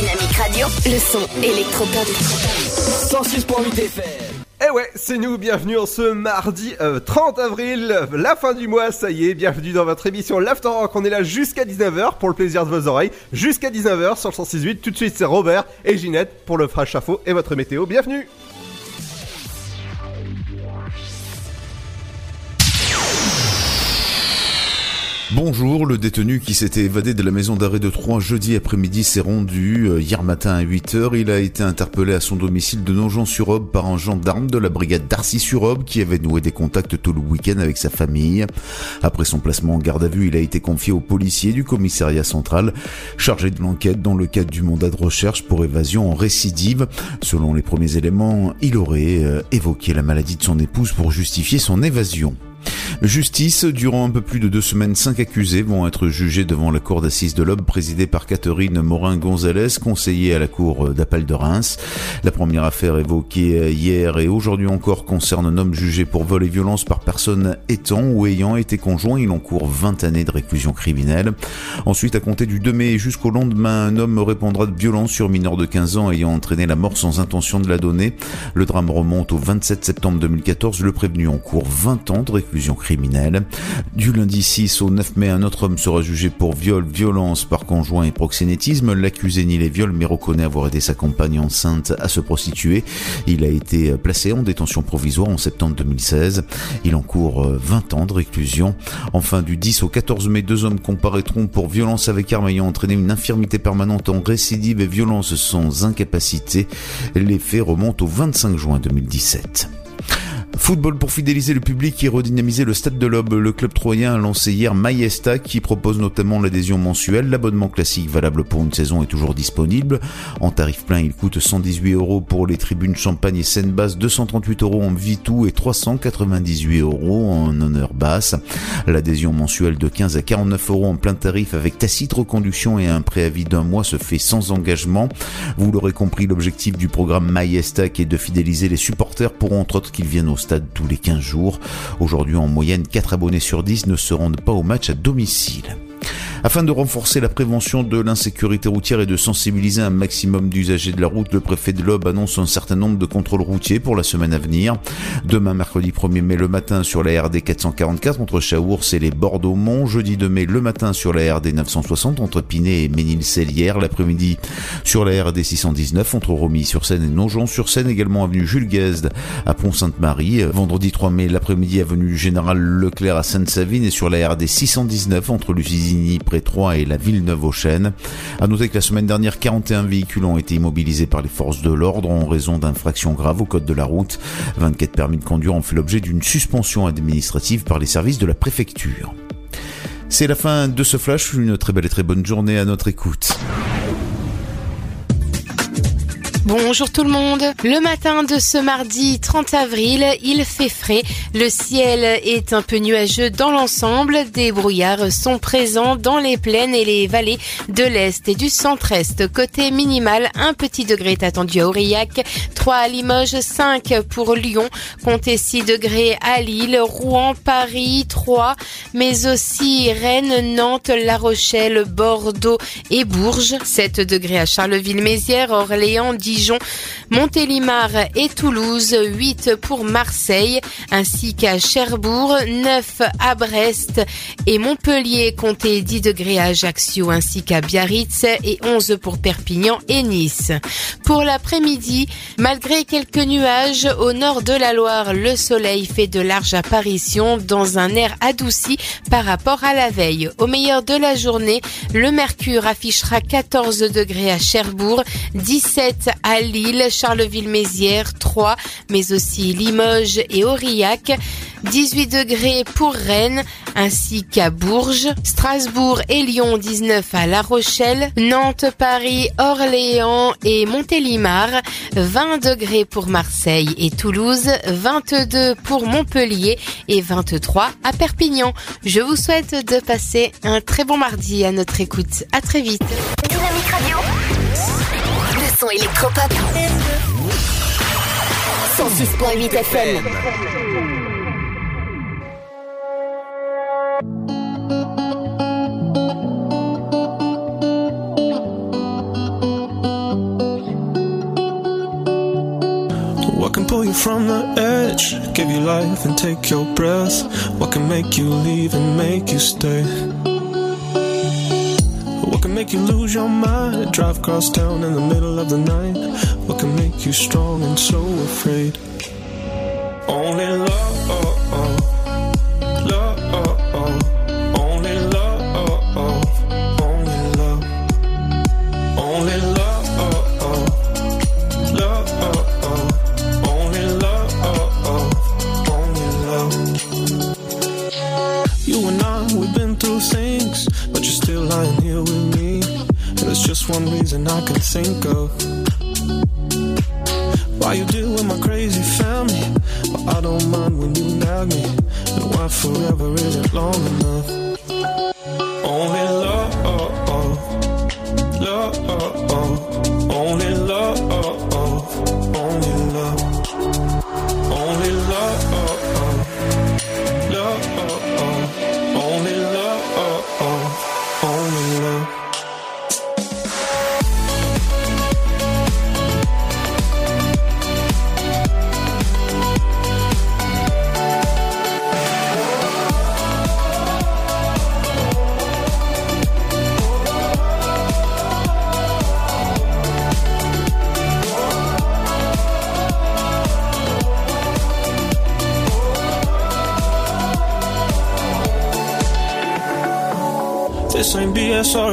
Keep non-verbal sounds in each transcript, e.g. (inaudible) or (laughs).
Dynamique Radio. Le son électropop. 106.8 FM. Eh ouais, c'est nous, bienvenue en ce mardi euh, 30 avril, la fin du mois, ça y est, bienvenue dans votre émission L'After Rock, on est là jusqu'à 19h pour le plaisir de vos oreilles, jusqu'à 19h sur le 168, tout de suite c'est Robert et Ginette pour le Flash Info et votre météo, bienvenue Bonjour, le détenu qui s'était évadé de la maison d'arrêt de Troyes jeudi après-midi s'est rendu euh, hier matin à 8h. Il a été interpellé à son domicile de Nogent-sur-Aube par un gendarme de la brigade d'Arcy-sur-Aube qui avait noué des contacts tout le week-end avec sa famille. Après son placement en garde à vue, il a été confié aux policiers du commissariat central chargé de l'enquête dans le cadre du mandat de recherche pour évasion en récidive. Selon les premiers éléments, il aurait euh, évoqué la maladie de son épouse pour justifier son évasion. Justice, durant un peu plus de deux semaines, cinq accusés vont être jugés devant la cour d'assises de l'Aube présidée par Catherine Morin-Gonzalez, conseillère à la cour d'appel de Reims. La première affaire évoquée hier et aujourd'hui encore concerne un homme jugé pour vol et violence par personne étant ou ayant été conjoint. Il encourt 20 années de réclusion criminelle. Ensuite, à compter du 2 mai jusqu'au lendemain, un homme répondra de violence sur mineur de 15 ans ayant entraîné la mort sans intention de la donner. Le drame remonte au 27 septembre 2014. Le prévenu encourt 20 ans de réclusion Du lundi 6 au 9 mai, un autre homme sera jugé pour viol, violence par conjoint et proxénétisme. L'accusé nie les viols mais reconnaît avoir aidé sa compagne enceinte à se prostituer. Il a été placé en détention provisoire en septembre 2016. Il encourt 20 ans de réclusion. Enfin, du 10 au 14 mai, deux hommes comparaîtront pour violence avec arme ayant entraîné une infirmité permanente en récidive et violence sans incapacité. Les faits remontent au 25 juin 2017. Football pour fidéliser le public et redynamiser le stade de l'Aube. Le club troyen a lancé hier Maïesta qui propose notamment l'adhésion mensuelle. L'abonnement classique valable pour une saison est toujours disponible. En tarif plein, il coûte 118 euros pour les tribunes champagne et scène basse, 238 euros en Vitou et 398 euros en honneur basse. L'adhésion mensuelle de 15 à 49 euros en plein tarif avec tacite reconduction et un préavis d'un mois se fait sans engagement. Vous l'aurez compris, l'objectif du programme Maïesta est de fidéliser les supporters pour entre autres qu'ils viennent au stade tous les 15 jours. Aujourd'hui, en moyenne, 4 abonnés sur 10 ne se rendent pas au match à domicile. Afin de renforcer la prévention de l'insécurité routière et de sensibiliser un maximum d'usagers de la route, le préfet de l'Aube annonce un certain nombre de contrôles routiers pour la semaine à venir. Demain, mercredi 1er mai, le matin sur la RD 444 entre Chaours et les Bordeaux-Mont. Jeudi 2 mai, le matin sur la RD 960 entre Pinet et Ménil-Célière. L'après-midi sur la RD 619 entre Romilly-sur-Seine et Nogent-sur-Seine. Également avenue Jules Guesde à Pont-Sainte-Marie. Vendredi 3 mai, l'après-midi avenue Général Leclerc à Sainte-Savine et sur la RD 619 entre Lusigny près 3 et la Villeneuve-aux-Chênes. À noter que la semaine dernière, 41 véhicules ont été immobilisés par les forces de l'ordre en raison d'infractions graves au code de la route. 24 permis de conduire ont fait l'objet d'une suspension administrative par les services de la préfecture. C'est la fin de ce flash, une très belle et très bonne journée à notre écoute. Bonjour tout le monde. Le matin de ce mardi 30 avril, il fait frais. Le ciel est un peu nuageux dans l'ensemble. Des brouillards sont présents dans les plaines et les vallées de l'Est et du centre-Est. Côté minimal, un petit degré est attendu à Aurillac, 3 à Limoges, 5 pour Lyon, comptez 6 degrés à Lille, Rouen, Paris, 3, mais aussi Rennes, Nantes, La Rochelle, Bordeaux et Bourges, 7 degrés à Charleville-Mézières, Orléans, Dijon, Montélimar et Toulouse, 8 pour Marseille, ainsi qu'à Cherbourg, 9 à Brest et Montpellier, comptez 10 degrés à Ajaccio ainsi qu'à Biarritz et 11 pour Perpignan et Nice. Pour l'après-midi, malgré quelques nuages au nord de la Loire, le soleil fait de larges apparitions dans un air adouci par rapport à la veille. Au meilleur de la journée, le mercure affichera 14 degrés à Cherbourg, 17 à Lille, Charleville-Mézières, 3, mais aussi Limoges et Aurillac. 18 degrés pour Rennes ainsi qu'à Bourges, Strasbourg et Lyon 19 à La Rochelle, Nantes, Paris, Orléans et Montélimar, 20 degrés pour Marseille et Toulouse, 22 pour Montpellier et 23 à Perpignan. Je vous souhaite de passer un très bon mardi à notre écoute. À très vite. Son électropop. 106.8 FM. What can pull you from the edge? Give you life and take your breath. What can make you leave and make you stay? Can make you lose your mind? Drive across town in the middle of the night. What can make you strong and so afraid? Only love, one reason I can think of. Why you deal with my crazy family, but I don't mind when you nag me. And why forever isn't long enough. Only love,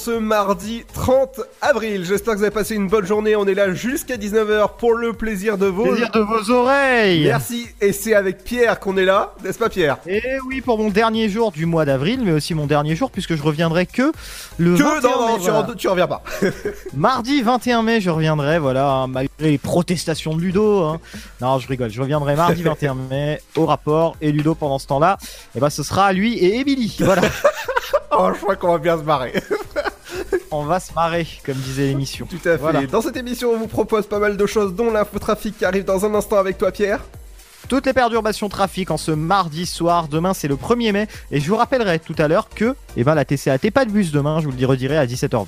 Ce mardi 30 avril. J'espère que vous avez passé une bonne journée. On est là jusqu'à 19h pour le plaisir de vos... Plaisir de vos oreilles Merci. Et c'est avec Pierre qu'on est là, n'est-ce pas Pierre? Et oui, pour mon dernier jour du mois d'avril, mais aussi mon dernier jour, puisque je reviendrai que le Que 21 non, non, mai, tu, voilà. re- tu reviens pas. (laughs) (laughs) Mardi 21 mai, je reviendrai, voilà, malgré les protestations de Ludo. hein. Non, je rigole, je reviendrai mardi 21 mai au rapport, et Ludo pendant ce temps-là, et ben ce sera lui et Emily. Voilà, (laughs) (laughs) Oh, je crois qu'on va bien se marrer. (laughs) on va se marrer, comme disait l'émission. Tout à fait. Voilà. Dans cette émission, on vous propose pas mal de choses, dont l'infotrafic qui arrive dans un instant avec toi, Pierre. Toutes les perturbations trafic en ce mardi soir. Demain, c'est le 1er mai. Et je vous rappellerai tout à l'heure que eh ben, la TCAT pas de bus demain. Je vous le redirai à 17h20.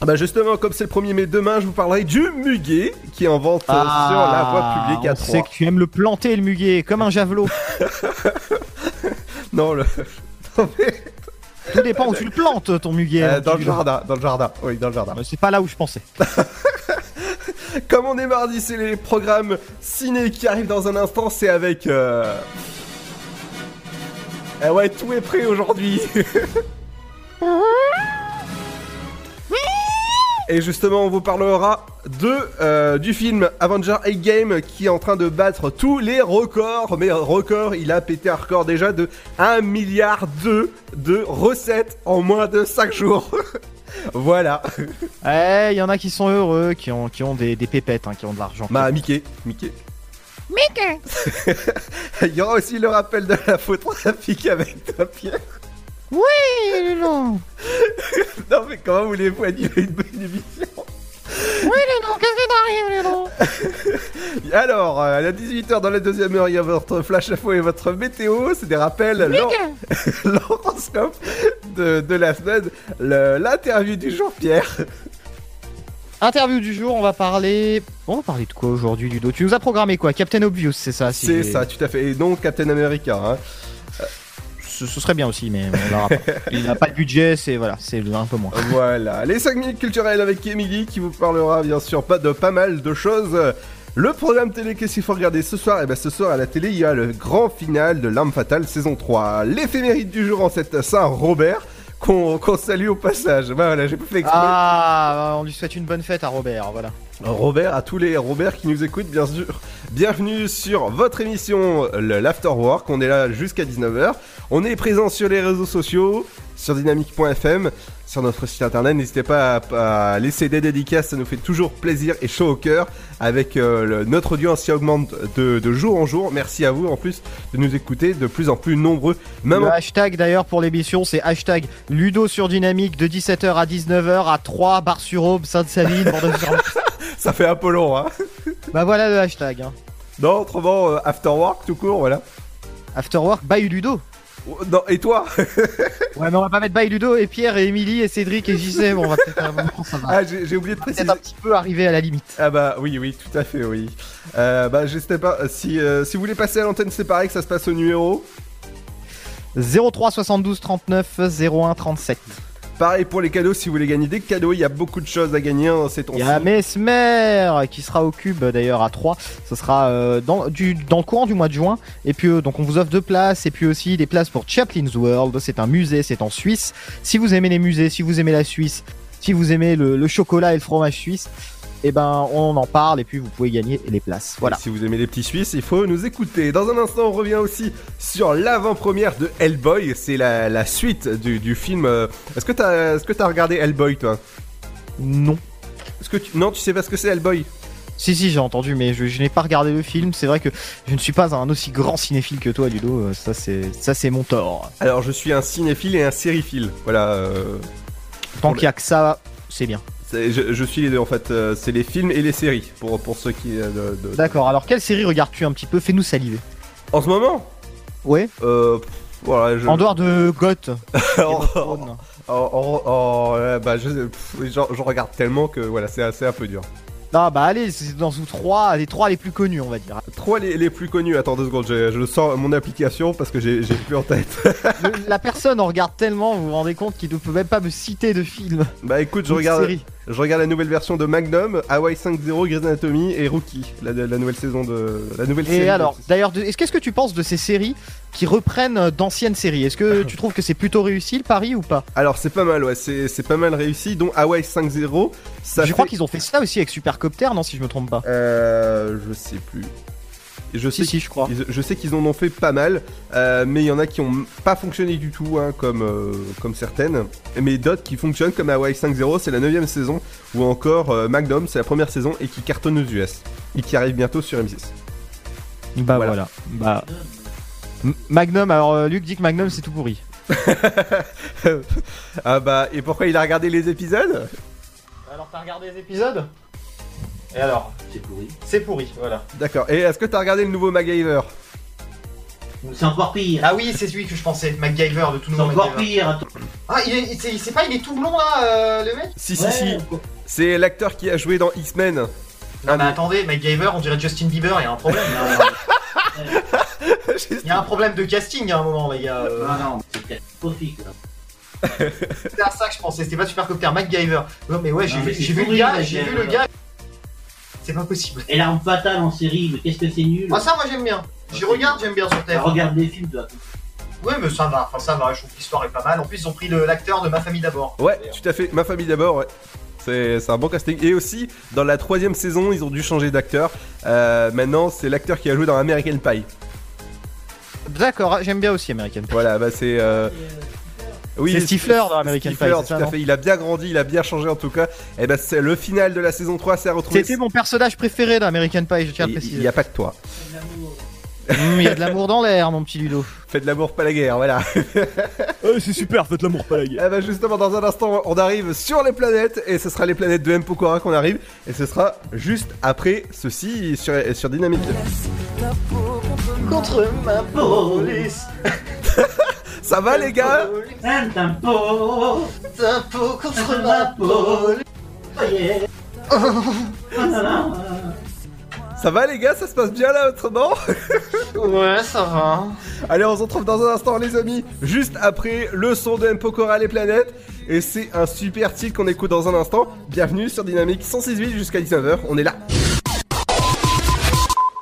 Ah bah justement, comme c'est le 1er mai demain, je vous parlerai du muguet qui est en vente euh, sur la voie publique à Ah, on sait 3. que tu aimes le planter, le muguet, comme un javelot. (laughs) Non, le... non, mais, Tout dépend où tu le plantes, ton muguet. euh, dans le jardin, dans le jardin. Oui, dans le jardin. Bah, C'est pas là où je pensais. (laughs) Comme on est mardi, c'est les programmes ciné qui arrivent dans un instant. C'est avec. Euh... Eh ouais, tout est prêt aujourd'hui. (laughs) Et justement, on vous parlera de euh, du film Avenger Game qui est en train de battre tous les records. Mais record, il a pété un record déjà de 1 milliard de de recettes en moins de 5 jours. (laughs) voilà. Eh, il y en a qui sont heureux, qui ont, qui ont des, des pépettes, hein, qui ont de l'argent. Bah, Mickey. Mickey. Mickey (laughs) Il y aura aussi le rappel de la faute (laughs) trafic avec toi, Pierre. Oui, non. (laughs) Non, mais comment voulez-vous animer une bonne émission Oui, non, qu'est-ce qui t'arrive, non (laughs) Alors, euh, à 18h dans la deuxième heure, il y a votre flash info et votre météo. C'est des rappels. l'hor- (laughs) L'horoscope de, de la semaine. L'interview du jour, Pierre. Interview du jour, on va parler. On va parler de quoi aujourd'hui, Ludo? Tu nous as programmé quoi? Captain Obvious, c'est ça si C'est ça, tout à fait. Et donc, Captain America. Hein. Ce, ce serait bien aussi, mais on verra pas. (laughs) Il n'a pas de budget, c'est voilà, c'est un peu moins. Voilà, les 5 minutes culturelles avec Emily qui vous parlera bien sûr pas de pas mal de choses. Le programme télé, qu'est-ce qu'il faut regarder ce soir? Et ben ce soir à la télé, il y a le grand final de L'Arme Fatale saison 3. L'éphéméride du jour en cette Saint-Robert qu'on qu'on salue au passage. Voilà, j'ai fait exprès. Ah, on lui souhaite une bonne fête à Robert, voilà. Robert, à tous les Robert qui nous écoutent, bien sûr. Bienvenue sur votre émission, l'Afterwork. On est là jusqu'à 19h. On est présent sur les réseaux sociaux, sur dynamique.fm, sur notre site internet. N'hésitez pas à, à laisser des dédicaces, ça nous fait toujours plaisir et chaud au cœur. Avec euh, le- notre audience qui augmente de, de jour en jour. Merci à vous en plus de nous écouter de plus en plus nombreux. Même Le en- hashtag d'ailleurs pour l'émission, c'est hashtag Ludo sur Dynamique de 17h à 19h à 3 bar sur Aube, Bordeaux-sur- (laughs) ça fait un peu long, hein. Bah voilà le hashtag. Hein. Non, autrement, euh, Afterwork tout court, voilà. Afterwork by Ludo. Oh, Non, et toi (laughs) Ouais, mais on va pas mettre by Ludo et Pierre et Émilie et Cédric et JC. Bon, on va peut-être bon, ça va. Ah, j'ai oublié de préciser. un petit peu arriver à la limite. Ah bah oui oui tout à fait oui. Euh, bah j'espère pas si euh, si vous voulez passer à l'antenne c'est pareil que ça se passe au numéro. 03 72 39 01 37. Pareil pour les cadeaux si vous voulez gagner des cadeaux il y a beaucoup de choses à gagner hein, c'est ton Il y a Mesmer qui sera au cube d'ailleurs à 3. Ce sera euh, dans, du, dans le courant du mois de juin. Et puis euh, donc on vous offre deux places et puis aussi des places pour Chaplin's World. C'est un musée, c'est en Suisse. Si vous aimez les musées, si vous aimez la Suisse, si vous aimez le chocolat et le fromage suisse, et ben on en parle et puis vous pouvez gagner les places. Voilà. Et Si vous aimez les petits Suisses, il faut nous écouter. Dans un instant, on revient aussi sur l'avant-première de Hellboy. C'est la, la suite du, du film. euh, Est-ce que t'as est-ce que t'as regardé Hellboy toi? Non. Est-ce que tu... non tu sais pas ce que c'est Hellboy? Si si j'ai entendu mais je, je n'ai pas regardé le film. C'est vrai que je ne suis pas un aussi grand cinéphile que toi Ludo. Euh, Ça c'est ça c'est mon tort. Alors je suis un cinéphile et un sériephile. Voilà. euh, Tant qu'il y a que ça, c'est bien. Je, je suis les deux en fait. euh, c'est les films et les séries pour pour ceux qui. euh, D'accord, alors quelle série regardes-tu un petit peu? Fais-nous saliver. En ce moment? Ouais. Euh, pff, voilà, je... En dehors de Goth. (laughs) Oh, oh, oh, oh, bah, je, j'en regarde tellement que voilà, c'est assez un peu dur. Ah bah allez, c'est dans ou trois, les trois les plus connus on va dire. Trois les, les plus connus. Attends deux secondes, je, je sors mon application parce que j'ai plus en tête. (laughs) Le- la personne en regarde tellement, vous vous rendez compte qu'il ne peut même pas me citer de film. bah écoute, je regarde, série. Je regarde la nouvelle version de Magnum, Hawaii 5.0, Grey's Anatomy et Rookie, la, la nouvelle saison de la nouvelle série. Et alors, d'ailleurs, qu'est-ce que tu penses de ces séries qui reprennent euh, d'anciennes séries? Est-ce que (laughs) tu trouves que c'est plutôt réussi le pari ou pas? Alors c'est pas mal, ouais, c'est pas mal réussi. Dont Hawaii 5.0, ça Je crois qu'ils ont fait ça aussi avec Supercopter, non si je me trompe pas? Euh, je sais plus. Je sais Si si, je crois. Ils- je sais qu'ils en ont fait pas mal, euh, mais il y en a qui ont pas fonctionné du tout, hein, comme, euh, comme certaines. Mais d'autres qui fonctionnent, comme Hawaii 5.0, c'est la 9 saison, ou encore euh, Magnum, c'est la première saison et qui cartonne aux US. Et qui arrive bientôt sur M6. Bah Voilà. voilà. Bah. Magnum, alors euh, Luc dit que Magnum c'est tout pourri. (laughs) ah bah, et pourquoi il a regardé les épisodes? Alors t'as regardé les épisodes? Et alors C'est pourri. C'est pourri, voilà. D'accord. Et est-ce que t'as regardé le nouveau MacGyver? C'est encore pire. Ah oui, c'est celui que je pensais, MacGyver de tout C'est encore pire. attends. Ah, il est, c'est, c'est pas, il est tout blond là, euh, le mec? Si, si, Ouais, si. C'est l'acteur qui a joué dans X-Men. Non mais attendez, MacGyver, on dirait Justin Bieber, il y a un problème. Il y a un problème de casting à un moment, les gars. euh. Ah non, c'est catastrophique. là. C'était à ça que je pensais, c'était pas Supercopter, MacGyver. Non mais ouais, j'ai, Non, vu, mais c'est j'ai vu le pourri, gars, j'ai vu le gars. C'est pas possible. Et l'arme fatale en série, mais qu'est-ce que c'est nul. Ah ça moi j'aime bien. J'y regarde, j'aime bien sur Bah, TF1. regarde des films, toi. Ouais mais ça va, enfin ça va, je trouve que l'histoire est pas mal. En plus ils ont pris le- l'acteur de Ma Famille d'abord. Ouais, tout à fait. Ma famille d'abord, ouais. C'est c'est un bon casting. Et aussi, dans la troisième saison, ils ont dû changer d'acteur. Euh, maintenant, c'est l'acteur qui a joué dans American Pie. D'accord, j'aime bien aussi American Pie. Voilà, bah c'est. euh, C'est Stifler dans American Pie, Stifler, c'est ça, tout à fait. Il a bien grandi, il a bien changé en tout cas. Et bah c'est le final de la saison 3, c'est à retrouver. C'était mon personnage préféré dans American Pie, je tiens à Il préciser. n'y a pas que toi. Hum, Il y a de l'amour dans l'air, mon petit Ludo. Faites de l'amour, pas la guerre, voilà. (laughs) c'est super, faites l'amour, pas la guerre. Eh ben justement, dans un instant, on arrive sur les planètes et ce sera les planètes de M. Pokora qu'on arrive et ce sera juste après ceci sur, sur Dynamique. Contre ma police. (laughs) Ça va les gars Un tempo, Tempo contre ma. Ça va les gars Ça se passe bien là autrement Ouais, ça va. Allez, on se retrouve dans un instant les amis, juste après le son de M. Pokora les planètes et c'est un super titre qu'on écoute dans un instant. Bienvenue sur Dynamique 106.8 jusqu'à 19h, on est là.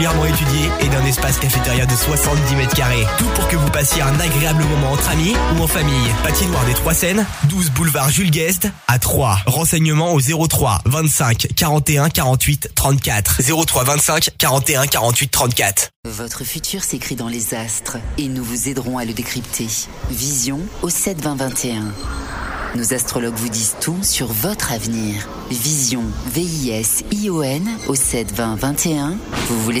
étudiée et d'un espace cafétéria de 70 mètres carrés. Tout pour que vous passiez un agréable moment entre amis ou en famille. Patinoire des Trois Seines, 12 boulevard Jules Guest à 3. Renseignements au 03 25 41 48 34. 03 25 41 48 34. Votre futur s'écrit dans les astres et nous vous aiderons à le décrypter. Vision au 7 20 21. Nos astrologues vous disent tout sur votre avenir. Vision, V-I-S-I-O-N au 7 20 21. Vous voulez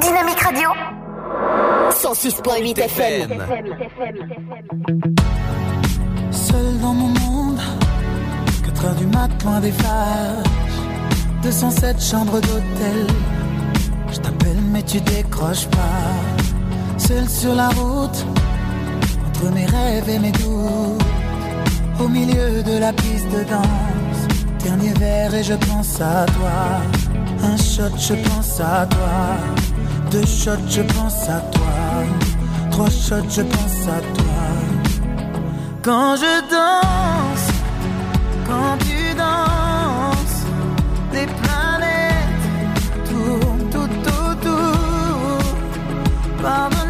Dynamique Radio. 106.8 FM. Seul dans mon monde, 4 heures du matin des flashs, 207 chambres d'hôtel. Je t'appelle mais tu décroches pas. Seul sur la route, entre mes rêves et mes doutes, au milieu de la piste de danse. Dernier verre et je pense à toi. Un shot, je pense à toi. Deux shots, je pense à toi. Trois shots, je pense à toi. Quand je danse, quand tu danses, les planètes tournent tout autour. Pardonne-moi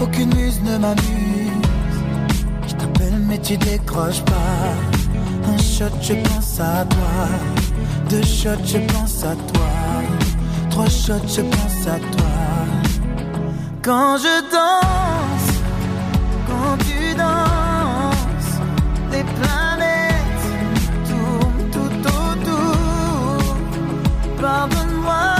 aucune muse ne m'amuse, je t'appelle mais tu décroches pas. Un shot, je pense à toi. Deux shots, je pense à toi. Trois shots, je pense à toi. Quand je danse, quand tu danses, les planètes tournent tout autour. Pardonne-moi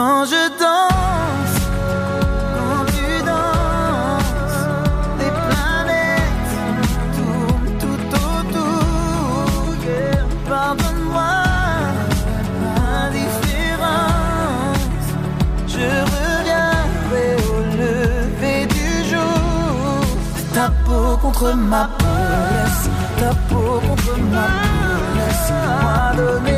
Quand je danse, quand tu danses, les planètes tournent tout autour. Pardonne-moi l'indifférence. Je reviendrai au lever du jour. Ta peau contre ma peau, ta peau contre ma peau,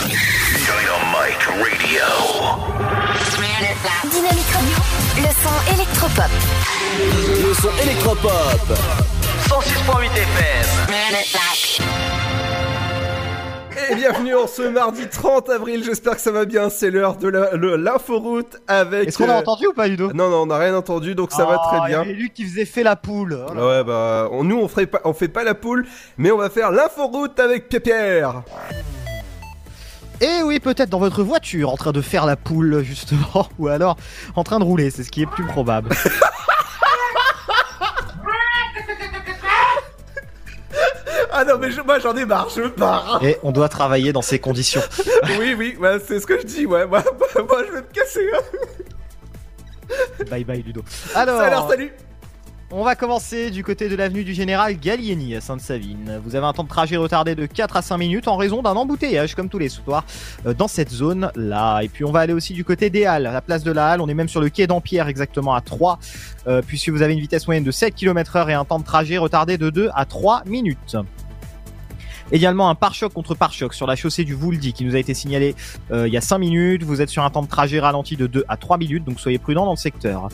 Dynamique Radio, le son électropop. Le son électropop. 106.8 FM. Et bienvenue en ce mardi 30 avril, j'espère que ça va bien, c'est l'heure de l'inforoute avec... Est-ce qu'on a euh, entendu ou pas, Ludo Non, non, on n'a rien entendu, donc ça va Ah, très il y bien. avait lui qui faisait fait la poule. Oh. Ouais, bah, on- nous on, ferait pas, on fait pas la poule, mais on va faire l'inforoute avec Pierre. Et oui, peut-être dans votre voiture, en train de faire la poule, justement, (laughs) ou alors en train de rouler, c'est ce qui est plus probable. (laughs) Ah non, mais je- moi j'en ai marre, je pars. Et on doit travailler dans ces conditions. (laughs) oui, oui, ouais, c'est ce que je dis, ouais, moi, moi, je vais me casser. bye bye, Ludo. Alors, Alors, salut. On va commencer du côté de l'avenue du Général Gallieni à Sainte-Savine. Vous avez un temps de trajet retardé de 4 à 5 minutes en raison d'un embouteillage, comme tous les soirs, euh, dans cette zone-là. Et puis on va aller aussi du côté des Halles, la place de la Halle. On est même sur le quai d'Empierre, exactement à 3, euh, puisque vous avez une vitesse moyenne de 7 km heure et un temps de trajet retardé de 2 à 3 minutes. Également un pare-choc contre pare-choc sur la chaussée du Vouldy qui nous a été signalé euh, il y a 5 minutes. Vous êtes sur un temps de trajet ralenti de 2 à 3 minutes, donc soyez prudents dans le secteur.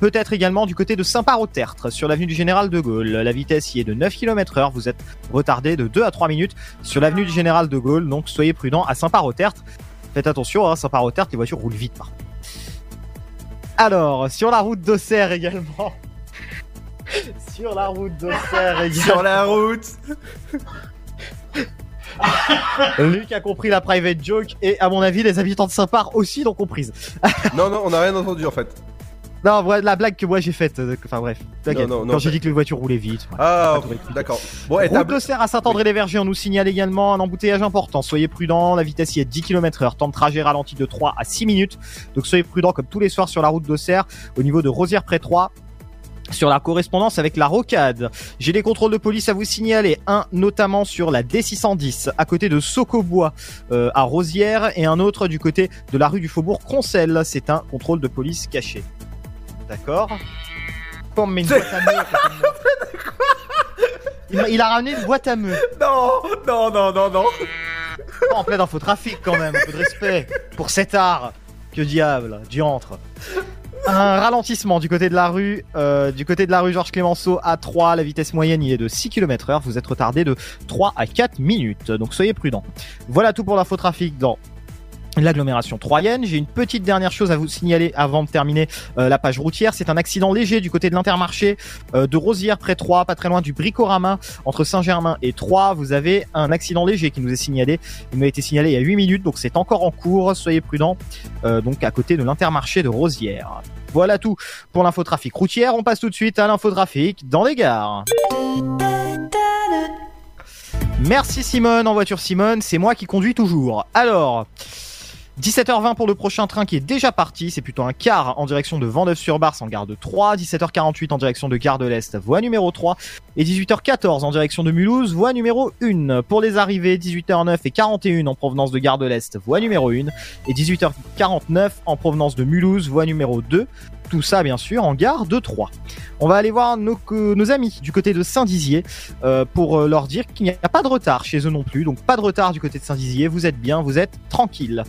Peut-être également du côté de Saint-Par-au-Tertre, sur l'avenue du Général de Gaulle. La vitesse y est de 9 km heure. Vous êtes retardé de 2 à 3 minutes sur l'avenue du Général de Gaulle. Donc soyez prudents à Saint-Par-au-Tertre. Faites attention, hein, Saint-Par-au-Tertre, les voitures roulent vite. par. Alors, (laughs) sur la route d'Auxerre également. sur la route d'Auxerre également. Sur la route. Luc a compris la private joke et à mon avis les habitants de Saint-Par aussi l'ont comprise. non, non, on n'a rien entendu en fait. Non, la blague que moi j'ai faite, euh, enfin bref, t'inquiète. Quand j'ai dit que les voitures roulaient vite. Ah, d'accord. Bon, Route t'as- d'Auxerre à Saint-André-les-Vergers, on nous signale également un embouteillage important. Soyez prudents, la vitesse y est de 10 km heure, temps de trajet ralenti de 3 à 6 minutes. Donc soyez prudents comme tous les soirs sur la route d'Auxerre, au niveau de Rosière-près-3 sur la correspondance avec la rocade. J'ai des contrôles de police à vous signaler. Un notamment sur la D610 à côté de Socobois euh, à Rosière et un autre du côté de la rue du Faubourg Concel. C'est un contrôle de police caché. D'accord Comme une boîte à meux. (laughs) Il, a ramené une boîte à meux. Non, non, non, non, non. En plein infotrafic quand même, un peu de respect pour cet art. Que diable, diantre. Un ralentissement du côté de la rue, euh, du côté de la rue Georges Clémenceau à 3, la vitesse moyenne y est de 6 km heure, vous êtes retardé de 3 à 4 minutes, donc soyez prudents. Voilà tout pour l'infotrafic dans l'agglomération troyenne. J'ai une petite dernière chose à vous signaler avant de terminer euh, la page routière. C'est un accident léger du côté de l'intermarché euh, de Rosière près 3, pas très loin du Bricorama entre Saint-Germain et Troyes. Vous avez un accident léger qui nous est signalé. Il m'a été signalé il y a 8 minutes, donc c'est encore en cours. Soyez prudents. Euh, donc à côté de l'intermarché de Rosière. Voilà tout pour l'infotrafic routière. On passe tout de suite à l'infotrafic dans les gares. Merci Simone, en voiture Simone, c'est moi qui conduis toujours. Alors, 17h20 pour le prochain train qui est déjà parti, c'est plutôt un quart en direction de Vendeuvre-sur-Barse en gare de 3, 17h48 en direction de Gare de l'Est, voie numéro 3, et 18h14 en direction de Mulhouse, voie numéro 1. Pour les arrivées, 18h09 et 41 en provenance de Gare de l'Est, voie numéro 1, et 18h49 en provenance de Mulhouse, voie numéro 2. Tout ça, bien sûr, en gare de Troyes. On va aller voir nos, amis du côté de Saint-Dizier euh, pour euh, leur dire qu'il n'y a pas de retard chez eux non plus. Donc pas de retard du côté de Saint-Dizier. Vous êtes bien, vous êtes tranquille.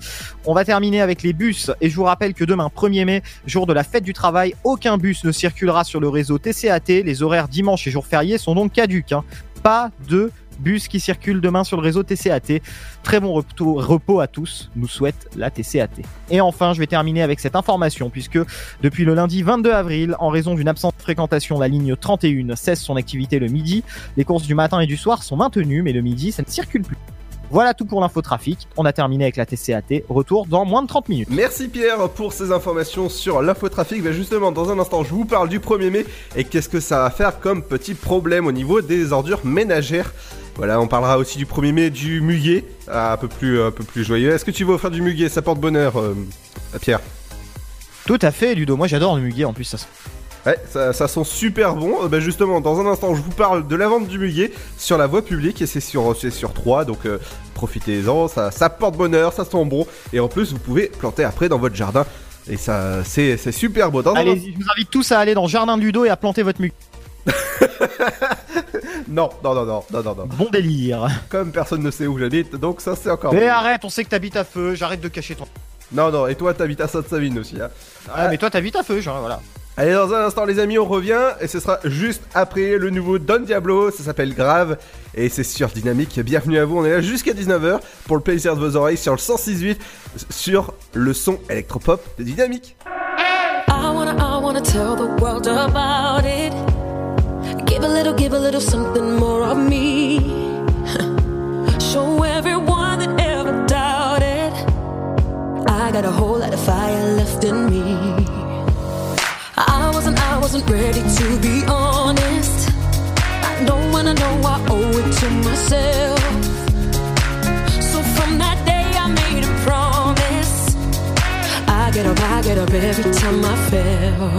On va terminer avec les bus. Et je vous rappelle que demain, 1er mai, jour de la fête du travail, aucun bus ne circulera sur le réseau TCAT. Les horaires dimanche et jours fériés sont donc caduques. hein. Pas de bus qui circulent demain sur le réseau TCAT. Très bon repos, repos à tous, nous souhaite la TCAT. Et enfin, je vais terminer avec cette information, puisque depuis le lundi 22 avril, en raison d'une absence de fréquentation, la ligne 31 cesse son activité le midi. Les courses du matin et du soir sont maintenues, mais le midi, ça ne circule plus. Voilà tout pour l'infotrafic. On a terminé avec la TCAT. Retour dans moins de 30 minutes. Merci Pierre pour ces informations sur l'infotrafic. Ben justement, dans un instant, je vous parle du 1er mai et qu'est-ce que ça va faire comme petit problème au niveau des ordures ménagères. Voilà, on parlera aussi du 1er mai du muguet, ah, un peu plus, un peu plus joyeux. Est-ce que tu vas offrir du muguet? Ça porte bonheur, euh, Pierre. Tout à fait, Ludo. Moi, j'adore le muguet en plus. Ça... Ouais, ça, ça sent super bon. Euh, bah, justement, dans un instant, je vous parle de la vente du muguet sur la voie publique et c'est sur, sur 3, donc euh, profitez-en. Ça, ça porte bonheur, ça sent bon et en plus, vous pouvez planter après dans votre jardin. Et ça, c'est, super beau. Dans Allez, je vous invite tous à aller dans le jardin de Ludo et à planter votre muguet. (laughs) Non, non, non, non, non, non. Bon délire. Comme personne ne sait où j'habite, donc ça c'est encore. Mais arrête, on sait que t'habites à feu. J'arrête de cacher ton. Non, non, et toi t'habites à Sainte-Savine aussi, hein. Ah, mais toi, t'habites à feu, genre, voilà. Allez, dans un instant, les amis, on revient et ce sera juste après le nouveau Don Diablo. Ça s'appelle Grave et c'est sur Dynamique. Bienvenue à vous. On est là jusqu'à 19h pour le plaisir de vos oreilles sur le 106.8 sur le son électropop de Dynamique. (laughs) I got a whole lot of fire left in me. I wasn't, I wasn't ready to be honest. I know when I know I owe it to myself. So from that day I made a promise. I get up, I get up every time I fail.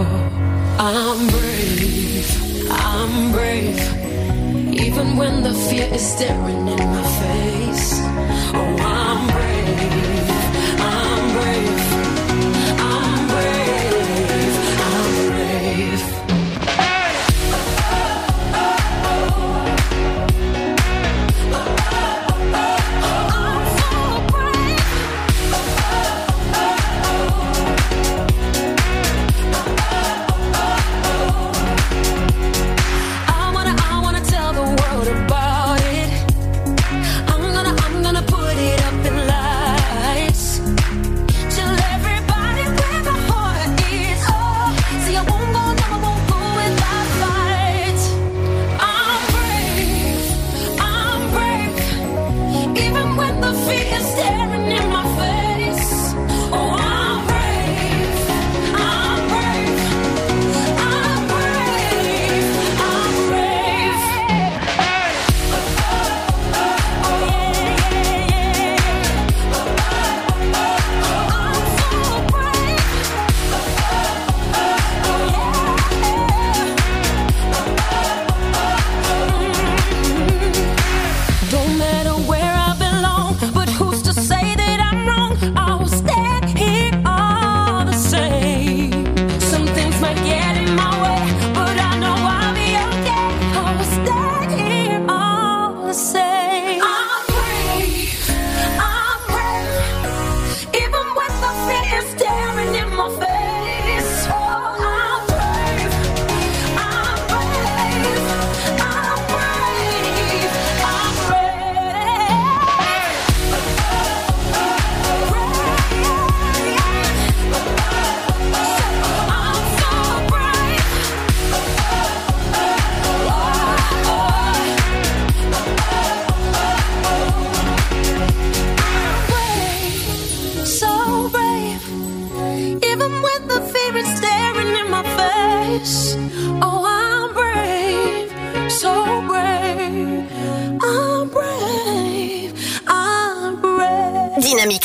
I'm brave, I'm brave. Even when the fear is staring in my face. Oh, I'm brave,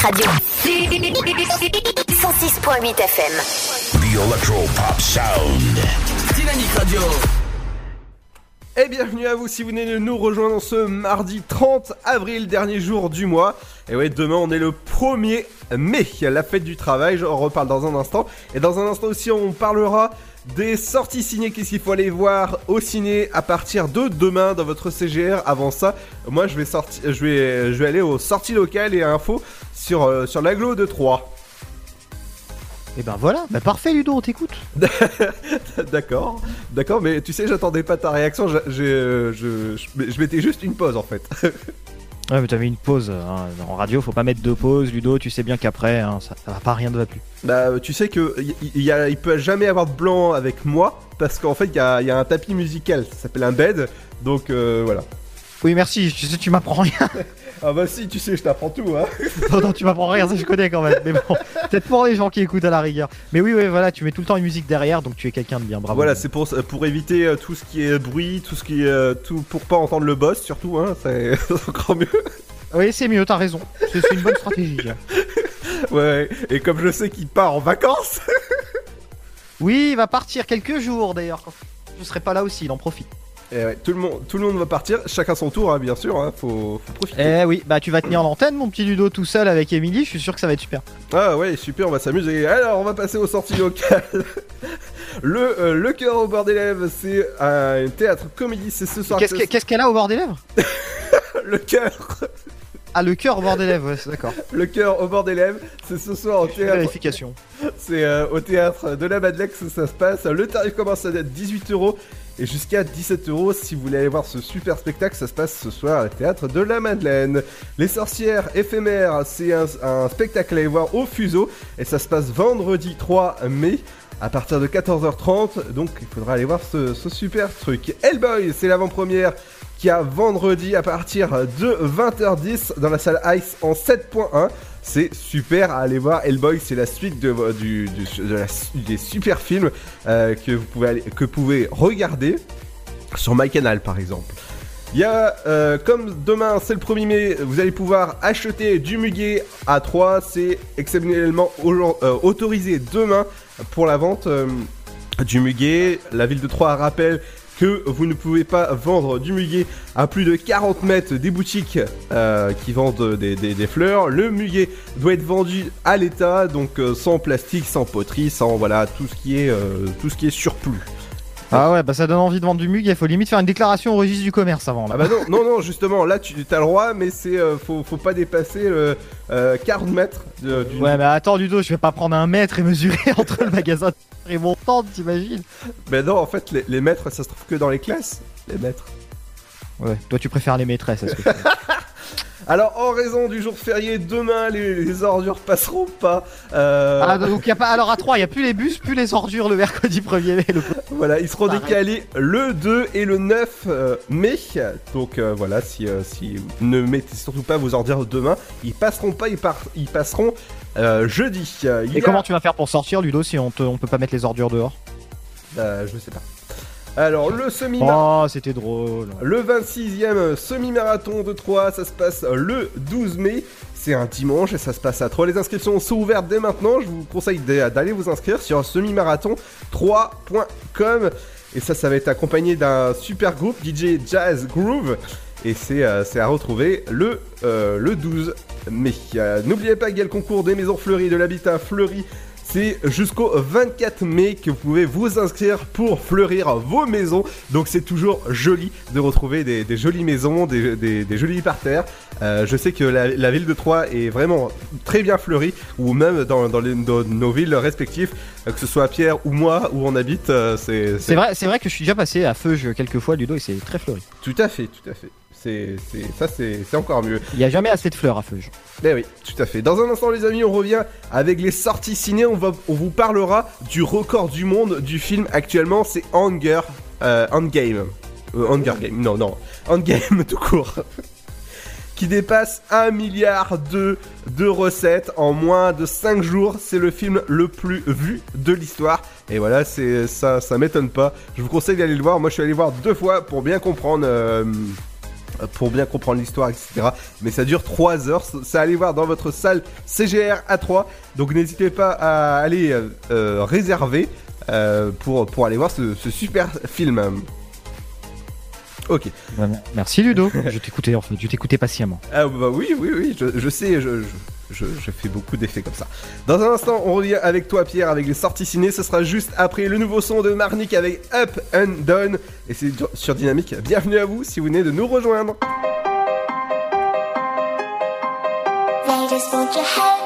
Radio. 106.8 FM. The Electro Pop Sound. Dynamique Radio. Et bienvenue à vous si vous venez de nous rejoindre ce mardi 30 avril, dernier jour du mois. Et ouais, demain on est le 1er mai, la fête du travail, j'en reparle dans un instant. Et dans un instant aussi on parlera des sorties ciné, qu'est-ce qu'il faut aller voir au ciné à partir de demain dans votre CGR. Avant ça, moi je vais, sortir, je vais, je vais aller aux sorties locales et infos sur, euh, sur l'aglo de 3. Et ben voilà, bah parfait Ludo, on t'écoute. (laughs) D'accord, d'accord, mais tu sais, j'attendais pas ta réaction, je, je, je, je mettais juste une pause en fait. (laughs) Ouais, mais t'avais une pause. Hein. En radio, faut pas mettre de pause. Ludo, tu sais bien qu'après, hein, ça, ça va pas, rien ne va plus. Bah, tu sais que il y, peut jamais avoir de blanc avec moi parce qu'en fait, il y a, y a, un tapis musical. Ça s'appelle un bed. Donc euh, voilà. Oui, merci. Tu sais, tu m'apprends rien. (laughs) ah bah si, tu sais, je t'apprends tout. Hein. (laughs) non, non, tu m'apprends rien. Ça, je connais quand même. Mais bon, peut-être pour les gens qui écoutent à la rigueur. Mais oui, oui, voilà, tu mets tout le temps une musique derrière, donc tu es quelqu'un de bien. Bravo. Voilà, c'est pour pour éviter euh, tout ce qui est bruit, tout ce qui est euh, tout pour pas entendre le boss surtout. Hein, c'est (laughs) encore mieux. Oui, c'est mieux, t'as raison. C'est une bonne stratégie. (laughs) ouais, et comme je sais qu'il part en vacances. oui, il va partir quelques jours d'ailleurs. Je serai pas là aussi, il en profite. Et ouais, tout le monde, tout le monde va partir, chacun son tour, hein, bien sûr. Hein, faut, faut, profiter. Eh oui, bah tu vas tenir l'antenne, mon petit Ludo, tout seul avec Emily. Je suis sûr que ça va être super. Ah ouais, super, on va s'amuser. Alors, on va passer aux sorties locales. (laughs) le euh, le cœur au bord des lèvres, c'est un théâtre comédie. C'est ce soir. Qu'est-ce qu'elle qu a au bord des lèvres? (laughs) Le cœur. Ah, le cœur au bord des lèvres, ouais, d'accord. (laughs) Le cœur au bord des lèvres, c'est ce soir au théâtre. Vérification. C'est euh, au théâtre de la Madelex que ça se passe. Le tarif commence à être 18 euros et jusqu'à 17 euros si vous voulez aller voir ce super spectacle. Ça se passe ce soir au théâtre de la Madeleine. Les sorcières éphémères, c'est un, un, spectacle à aller voir au Fuseau et ça se passe vendredi 3 mai. À partir de 14h30, donc il faudra aller voir ce, ce super truc. Hellboy, c'est l'avant-première qui a vendredi à partir de 20h10 dans la salle Ice en 7.1. C'est super à aller voir. Hellboy, c'est la suite de, la, des super films euh, que, vous pouvez que pouvez regarder sur MyCanal par exemple. Il y a, euh, comme demain c'est le 1er mai, vous allez pouvoir acheter du muguet à 3. C'est exceptionnellement euh, autorisé demain pour la vente euh, du muguet. La ville de Troyes rappelle que vous ne pouvez pas vendre du muguet à plus de 40 mètres des boutiques euh, qui vendent des, fleurs. Le muguet doit être vendu à l'état, donc euh, sans plastique, sans poterie, sans voilà tout ce qui est euh, tout ce qui est surplus. Ah ouais, bah ça donne envie de vendre du muguet. Il faut limite faire une déclaration au registre du commerce avant. Là. Ah bah non, non, non, justement, là tu as le droit, mais c'est euh, faut, faut pas dépasser le euh, 40 mètres. De, du... Ouais, mais attends, Ludo, je vais pas prendre un mètre et mesurer (laughs) entre le magasin et mon tente, t'imagines? Mais non, en fait, les, les, mètres, ça se trouve que dans les classes, les mètres. Ouais, toi tu préfères les maîtresses, est-ce que (laughs) Alors, en raison du jour férié, demain, les, les ordures passeront pas. Euh... Ah, donc y a pas. Alors, à 3, il y a plus les bus, plus les ordures le mercredi 1er mai. Le... (laughs) Voilà, ils seront décalés le 2 et le 9 euh, mai. Donc, euh, voilà, si, euh, si ne mettez surtout pas vos ordures demain, ils passeront pas, ils, par... ils passeront jeudi. Il et a... comment tu vas faire pour sortir, Ludo, si on, te... on peut pas mettre les ordures dehors? Euh, Je sais pas. Alors, le semi Oh, c'était drôle. Le 26e semi-marathon de Troyes, ça se passe le 12 mai. C'est un dimanche et ça se passe à Troyes. Les inscriptions sont ouvertes dès maintenant. Je vous conseille d'aller vous inscrire sur semi-marathon 3.com. Et ça, ça va être accompagné d'un super groupe, DJ Jazz Groove. Et c'est euh, à retrouver le, euh, le 12 mai. Euh, N'oubliez pas qu'il y a le concours des maisons fleuries, de l'habitat fleuri c'est jusqu'au 24 mai que vous pouvez vous inscrire pour fleurir vos maisons. Donc c'est toujours joli de retrouver des, des jolies maisons, des, des, des, jolis parterres. Euh, je sais que la, la, ville de Troyes est vraiment très bien fleurie, ou même dans, dans, les, dans nos villes respectives, euh, que ce soit Pierre ou moi, où on habite, euh, c'est... C'est vrai, vrai que je suis déjà passé à Feuge quelques fois, Ludo, et c'est très fleuri. Tout à fait, tout à fait. C'est, ça, c'est encore mieux. Il n'y a jamais assez de fleurs à Feuge. Eh oui, tout à fait. Dans un instant, les amis, on revient avec les sorties ciné. On, va, on vous parlera du record du monde du film actuellement. C'est Hunger, euh, Endgame. Euh, Hunger Game, non, non. Endgame (laughs) tout court. qui dépasse 1 milliard de, de recettes en moins de 5 jours. C'est le film le plus vu de l'histoire. Et voilà, c'est ça, ça m'étonne pas. Je vous conseille d'aller le voir. Moi, je suis allé le voir deux fois pour bien comprendre. Euh, pour bien comprendre l'histoire, etc. Mais ça dure 3 heures. À aller voir dans votre salle CGR A3. Donc n'hésitez pas à aller euh, réserver euh, pour, pour aller voir ce super film. Ok. Merci Ludo, (laughs) je t'écoutais en fait, je t'écoutais patiemment. Ah bah oui, oui, oui, je, je sais, je, je, je, je fais beaucoup d'effets comme ça. Dans un instant, on revient avec toi Pierre avec les sorties ciné, ce sera juste après le nouveau son de Marnik avec Up and Down, et c'est sur Dynamique. Bienvenue à vous si vous venez de nous rejoindre. They just want your head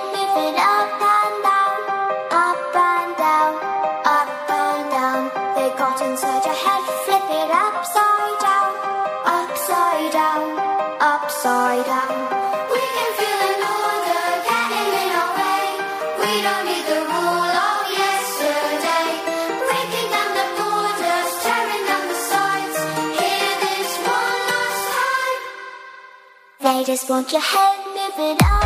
They just want your head moving up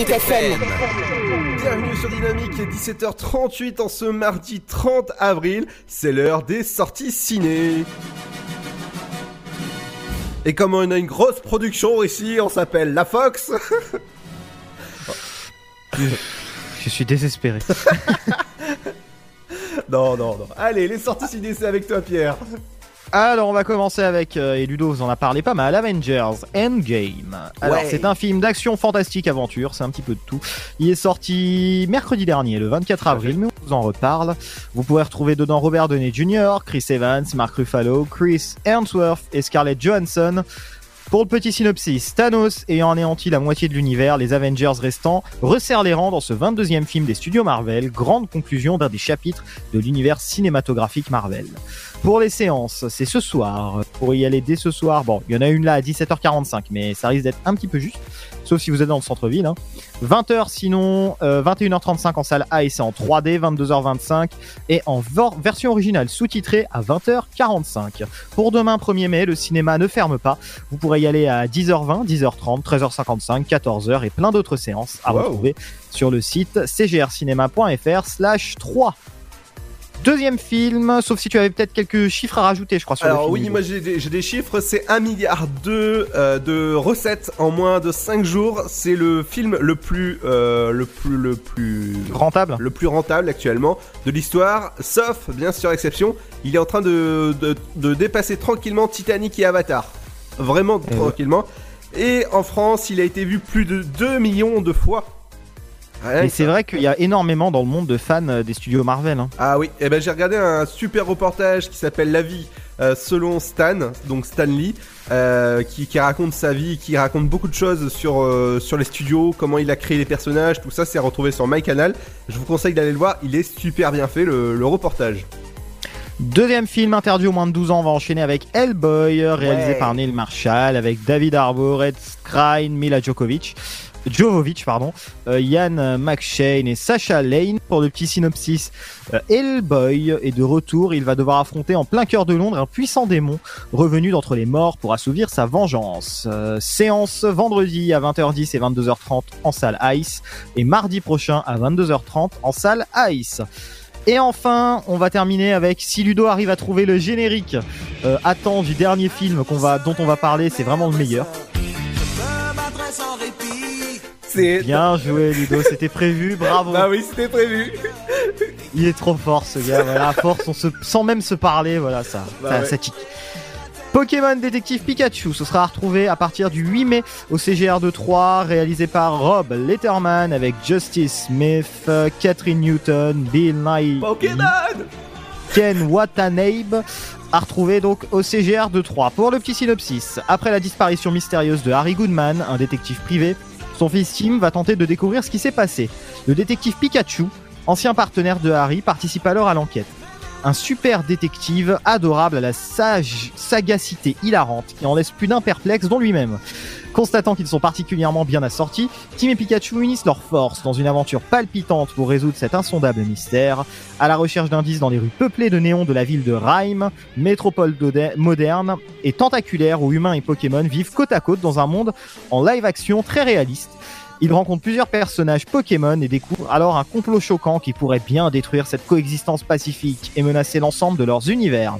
106.8 FM. Bienvenue sur Dynamique, 17h38 en ce mardi 30 avril, c'est l'heure des sorties ciné. Et comme on a une grosse production ici, on s'appelle La Fox. Je suis désespéré. (laughs) non, non, non. Allez, les sorties ciné, c'est avec toi, Pierre. Alors on va commencer avec, euh, et Ludo vous en a parlé pas mal, Avengers Endgame. Alors Ouais. c'est un film d'action fantastique aventure, c'est un petit peu de tout. Il est sorti mercredi dernier, le 24 avril, mais on vous en reparle. Vous pourrez retrouver dedans Robert Downey Jr., Chris Evans, Mark Ruffalo, Chris Hemsworth et Scarlett Johansson. Pour le petit synopsis, Thanos ayant anéanti la moitié de l'univers, les Avengers restants resserrent les rangs dans ce 22e film des studios Marvel, grande conclusion d'un des chapitres de l'univers cinématographique Marvel. Pour les séances, c'est ce soir. Pour y aller dès ce soir, bon, il y en a une là à 17h45, mais ça risque d'être un petit peu juste, sauf si vous êtes dans le centre-ville. Hein. 20h sinon, euh, 21h35 en salle A et c'est en 3D, 22h25 et en version originale sous-titrée à 20h45. Pour demain 1er mai, le cinéma ne ferme pas. Vous pourrez y aller à 10h20, 10h30, 13h55, 14h et plein d'autres séances à Wow. retrouver sur le site cgrcinema.fr slash 3. Deuxième film, sauf si tu avais peut-être quelques chiffres à rajouter, je crois, sur le Alors film. oui, moi j'ai des, chiffres, c'est 1 milliard 2 euh, de recettes en moins de 5 jours. C'est le film le plus euh, le plus le plus Rentable le plus rentable actuellement de l'histoire, sauf bien sûr exception, il est en train de, de, de dépasser tranquillement Titanic et Avatar. Vraiment Eh tranquillement. Et en France, il a été vu plus de 2 millions de fois. Que c'est vrai qu'il y a énormément dans le monde de fans euh, des studios Marvel. hein. Ah oui, eh ben j'ai regardé un super reportage qui s'appelle La vie euh, selon Stan, donc Stan Lee. euh, qui, qui raconte sa vie, qui raconte beaucoup de choses sur, euh, sur les studios, comment il a créé les personnages, tout ça c'est retrouvé sur MyCanal. Je vous conseille d'aller le voir, il est super bien fait le, le reportage. Deuxième film interdit aux moins de 12 ans, on va enchaîner avec Hellboy, réalisé Ouais. par Neil Marshall, avec David Harbour, Ed Skrein, Mila Djokovic. Jovovic, pardon, euh, Ian McShane et Sacha Lane. Pour le petit synopsis, euh, Hellboy est de retour. Il va devoir affronter en plein cœur de Londres un puissant démon revenu d'entre les morts pour assouvir sa vengeance. Euh, séance vendredi à 20h10 et 22h30 en salle Ice et mardi prochain à 22h30 en salle Ice. Et enfin, on va terminer avec si Ludo arrive à trouver le générique euh, temps du dernier film dont on va parler, c'est vraiment le meilleur. C'est Bien joué Ludo, c'était prévu, bravo. Bah oui, c'était prévu. Il est trop fort ce gars, voilà, à force, on se, sans même se parler, voilà, ça, Bah ça, ouais. ça tique. Pokémon Détective Pikachu, ce sera à retrouver à partir du 8 mai au CGR de 3, réalisé par Rob Letterman avec Justice Smith, Catherine Newton, Bill Nye, Pokémon Ken Watanabe, à retrouver donc au CGR de 3. Pour le petit synopsis, après la disparition mystérieuse de Harry Goodman, un détective privé, son fils Tim va tenter de découvrir ce qui s'est passé. Le détective Pikachu, ancien partenaire de Harry, participe alors à l'enquête. Un super détective adorable à la sage sagacité hilarante qui en laisse plus d'un perplexe dont lui-même. Constatant qu'ils sont particulièrement bien assortis, Tim et Pikachu unissent leurs forces dans une aventure palpitante pour résoudre cet insondable mystère, à la recherche d'indices dans les rues peuplées de néons de la ville de Rhyme, métropole moderne et tentaculaire où humains et Pokémon vivent côte à côte dans un monde en live action très réaliste. Ils rencontrent plusieurs personnages Pokémon et découvrent alors un complot choquant qui pourrait bien détruire cette coexistence pacifique et menacer l'ensemble de leurs univers.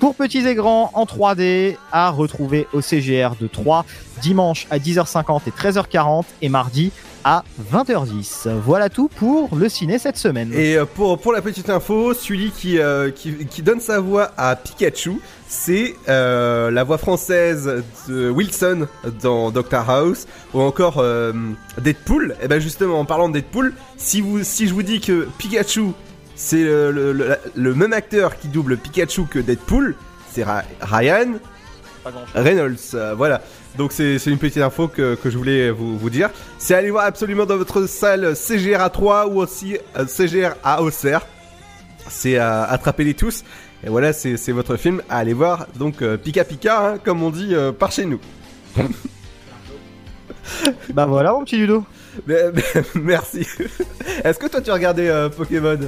Pour petits et grands en 3D à retrouver au CGR de 3 dimanche à 10h50 et 13h40 et mardi à 20h10. Voilà tout pour le ciné cette semaine. Et euh, pour, pour la petite info, celui qui, euh, qui, qui donne sa voix à Pikachu, c'est euh, la voix française de Wilson dans Doctor House, ou encore Deadpool. Et ben justement, en parlant de Deadpool, si, vous, si je vous dis que Pikachu, c'est le, même acteur qui double Pikachu que Deadpool, c'est Reynolds. euh, voilà. Donc c'est c'est une petite info que, que je voulais vous, vous dire. C'est aller voir absolument dans votre salle CGR à 3 ou aussi euh, CGR à Auxerre. C'est à attraper les tous. Et voilà, c'est c'est votre film à aller voir. Donc euh, Pika Pika, hein, comme on dit euh, par chez nous. (laughs) Bah voilà mon petit Ludo. Mais- mais- (laughs) merci. Est-ce que toi tu regardais euh, Pokémon?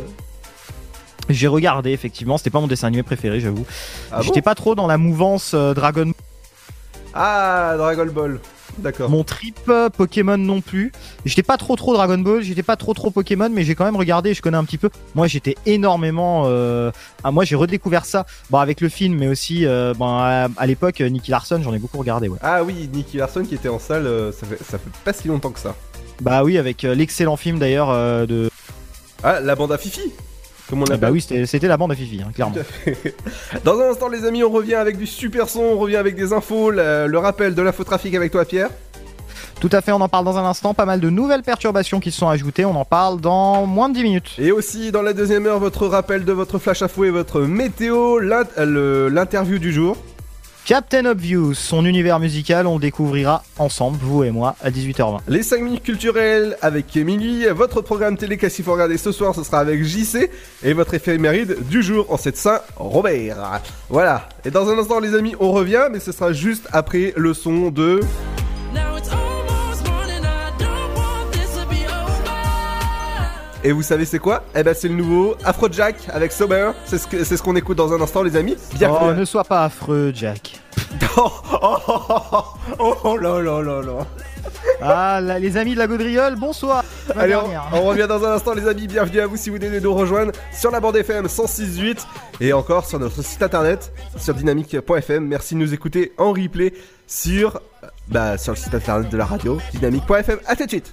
J'ai regardé effectivement, c'était pas mon dessin animé préféré, j'avoue. Ah J'étais bon pas trop dans la mouvance euh, Dragon Ah, Dragon Ball. D'accord. Mon trip euh, Pokémon non plus. J'étais pas trop trop Dragon Ball, j'étais pas trop trop Pokémon, mais j'ai quand même regardé, je connais un petit peu. Moi j'étais énormément. Euh... Ah, moi j'ai redécouvert ça, bon avec le film, mais aussi euh, bon, à, à l'époque Nicky Larson, j'en ai beaucoup regardé. Ouais. Ah oui, Nicky Larson qui était en salle, ça, fait, ça fait pas si longtemps que ça. Bah oui, avec l'excellent film d'ailleurs de. Ah, la bande à Fifi Comme on Ah, bah oui, c'était la bande à Fifi, hein, clairement. Dans un instant, les amis, on revient avec du super son, on revient avec des infos, le, le rappel de l'infotrafic avec toi, Pierre. Tout à fait, on en parle dans un instant. Pas mal de nouvelles perturbations qui se sont ajoutées. On en parle dans moins de 10 minutes. Et aussi, dans la deuxième heure, votre rappel de votre flash info et votre météo, l'interview du jour. Captain Obvious, son univers musical, on le découvrira ensemble, vous et moi, à 18h20. Les 5 minutes culturelles avec Émilie. Votre programme télé qu'est-ce qu'il faut regarder ce soir, ce sera avec JC. Et votre éphéméride du jour en cette Saint-Robert. Voilà. Et dans un instant, les amis, on revient, mais ce sera juste après le son de. Et vous savez c'est quoi? Eh ben c'est le nouveau Afrojack avec Sober. C'est ce que- c'est ce qu'on écoute dans un instant les amis. Oh, Bienvenue. ne sois pas affreux, Jack. (laughs) Oh, oh, oh, oh, oh, oh là là là là. Ah, là, les amis de la gaudriole, bonsoir. Ma Allez, on revient dans un instant les amis. Bienvenue à vous si vous venez de nous rejoindre sur la bande FM 106.8 et encore sur notre site internet sur dynamique.fm. Merci de nous écouter en replay sur bah sur le site internet de la radio dynamique.fm. À tout de suite.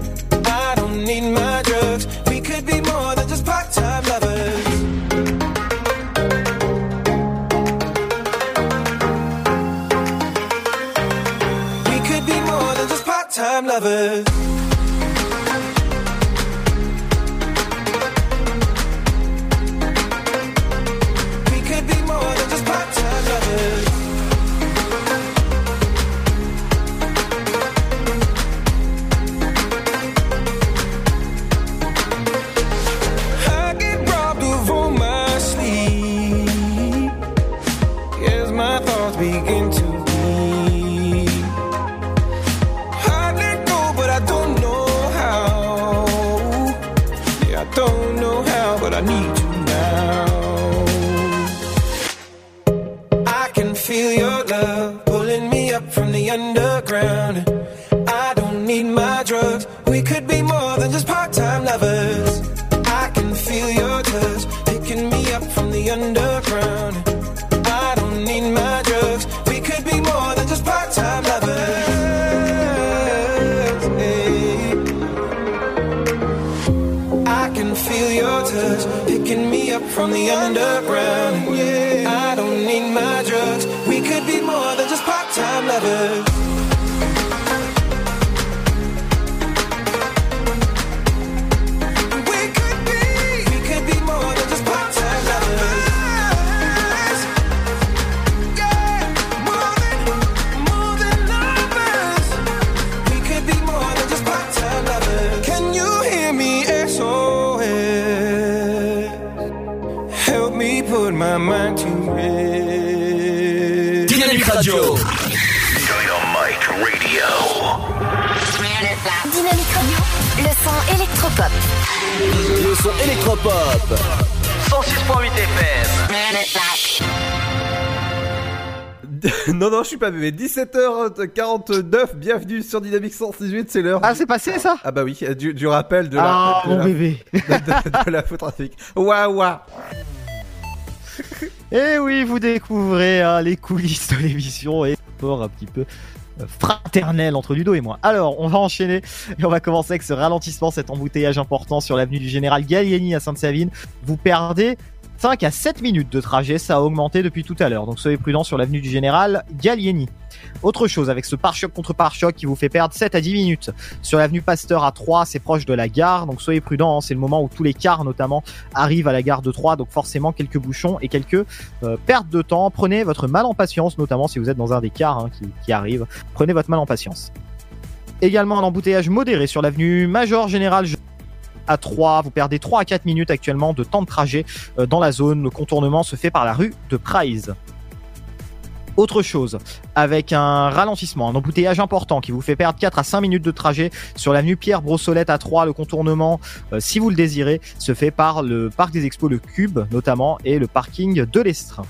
Need my drugs. We could be more than just part-time lovers. We could be more than just part-time lovers. Underground. Le son électropop. 106.8 FM. (laughs) non, non, je suis pas bébé. 17h49, bienvenue sur Dynamique 168, c'est l'heure. Ah, c'est passé ça Ah bah oui, du, du rappel de la. Ah, de mon la- bébé. (laughs) de, de- de la trafic. Waouh, waouh. Et oui, vous découvrez hein, les coulisses de l'émission et sport un petit peu euh, fraternel entre Ludo et moi. Alors, on va enchaîner et on va commencer avec ce ralentissement, cet embouteillage important sur l'avenue du Général Gallieni à Sainte-Savine. Vous perdez 5 à 7 minutes de trajet, ça a augmenté depuis tout à l'heure. Donc soyez prudents sur l'avenue du Général Gallieni. Autre chose avec ce pare-choc contre pare-choc qui vous fait perdre 7 à 10 minutes. Sur l'avenue Pasteur à 3, c'est proche de la gare, donc soyez prudents, hein, c'est le moment où tous les cars notamment arrivent à la gare de 3, donc forcément quelques bouchons et quelques euh, pertes de temps. Prenez votre mal en patience, notamment si vous êtes dans un des cars hein, qui, qui arrive. Prenez votre mal en patience. Également un embouteillage modéré sur l'avenue Major Général à 3. Vous perdez 3 à 4 minutes actuellement de temps de trajet euh, dans la zone. Le contournement se fait par la rue de Prize. Autre chose, avec un ralentissement, un embouteillage important qui vous fait perdre 4 à 5 minutes de trajet sur l'avenue Pierre Brossolette à 3, le contournement, euh, si vous le désirez, se fait par le parc des expos, le Cube notamment, et le parking de l'Estrin.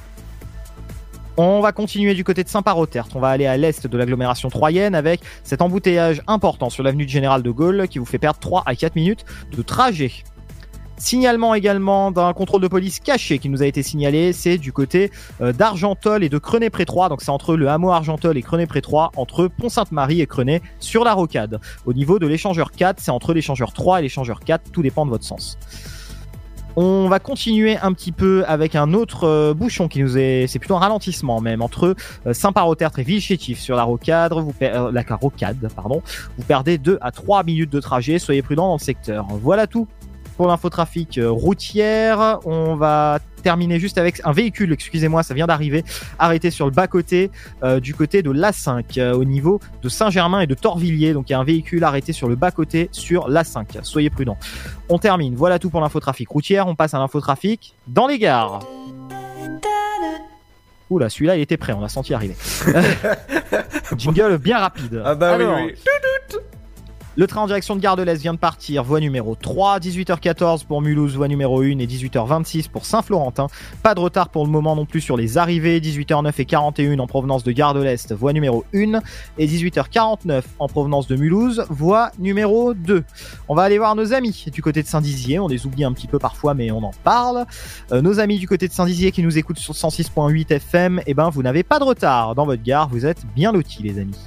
On va continuer du côté de Saint-Parotert. On va aller à l'est de l'agglomération troyenne avec cet embouteillage important sur l'avenue du Général de Gaulle qui vous fait perdre 3 à 4 minutes de trajet. Signalement également d'un contrôle de police caché qui nous a été signalé, c'est du côté euh, d'Argentol et de Crenay-Pré-Troyes, donc c'est entre le hameau Argentol et Crenay-Pré-Troyes, entre Pont-Sainte-Marie et Crenay, sur la rocade. Au niveau de l'échangeur 4, c'est entre l'échangeur 3 et l'échangeur 4, tout dépend de votre sens. On va continuer un petit peu avec un autre euh, bouchon qui nous est, c'est plutôt un ralentissement même entre euh, Saint-Parotert et Villechétif sur la rocade, vous per- euh, la rocade, pardon. Vous perdez 2 à 3 minutes de trajet, soyez prudents dans le secteur. Voilà tout pour l'infotrafic euh, routière. On va terminer juste avec un véhicule, excusez-moi, ça vient d'arriver, arrêté sur le bas-côté euh, du côté de l'A5 euh, au niveau de Saint-Germain et de Torvilliers. Donc il y a un véhicule arrêté sur le bas-côté sur l'A5. Soyez prudents. On termine. Voilà tout pour l'infotrafic routière. On passe à l'infotrafic dans les gares. Oula, celui-là, il était prêt, on l'a senti arriver. (laughs) Jingle bien rapide. Ah bah oui, oui. Le train en direction de Gare de l'Est vient de partir, voie numéro 3, 18h14 pour Mulhouse, voie numéro 1 et 18h26 pour Saint-Florentin. Pas de retard pour le moment non plus sur les arrivées, 18h09 et 41 en provenance de Gare de l'Est, voie numéro 1 et 18h49 en provenance de Mulhouse, voie numéro 2. On va aller voir nos amis du côté de Saint-Dizier, on les oublie un petit peu parfois mais on en parle. Euh, nos amis du côté de Saint-Dizier qui nous écoutent sur 106.8 FM, eh ben vous n'avez pas de retard dans votre gare, vous êtes bien lotis les amis.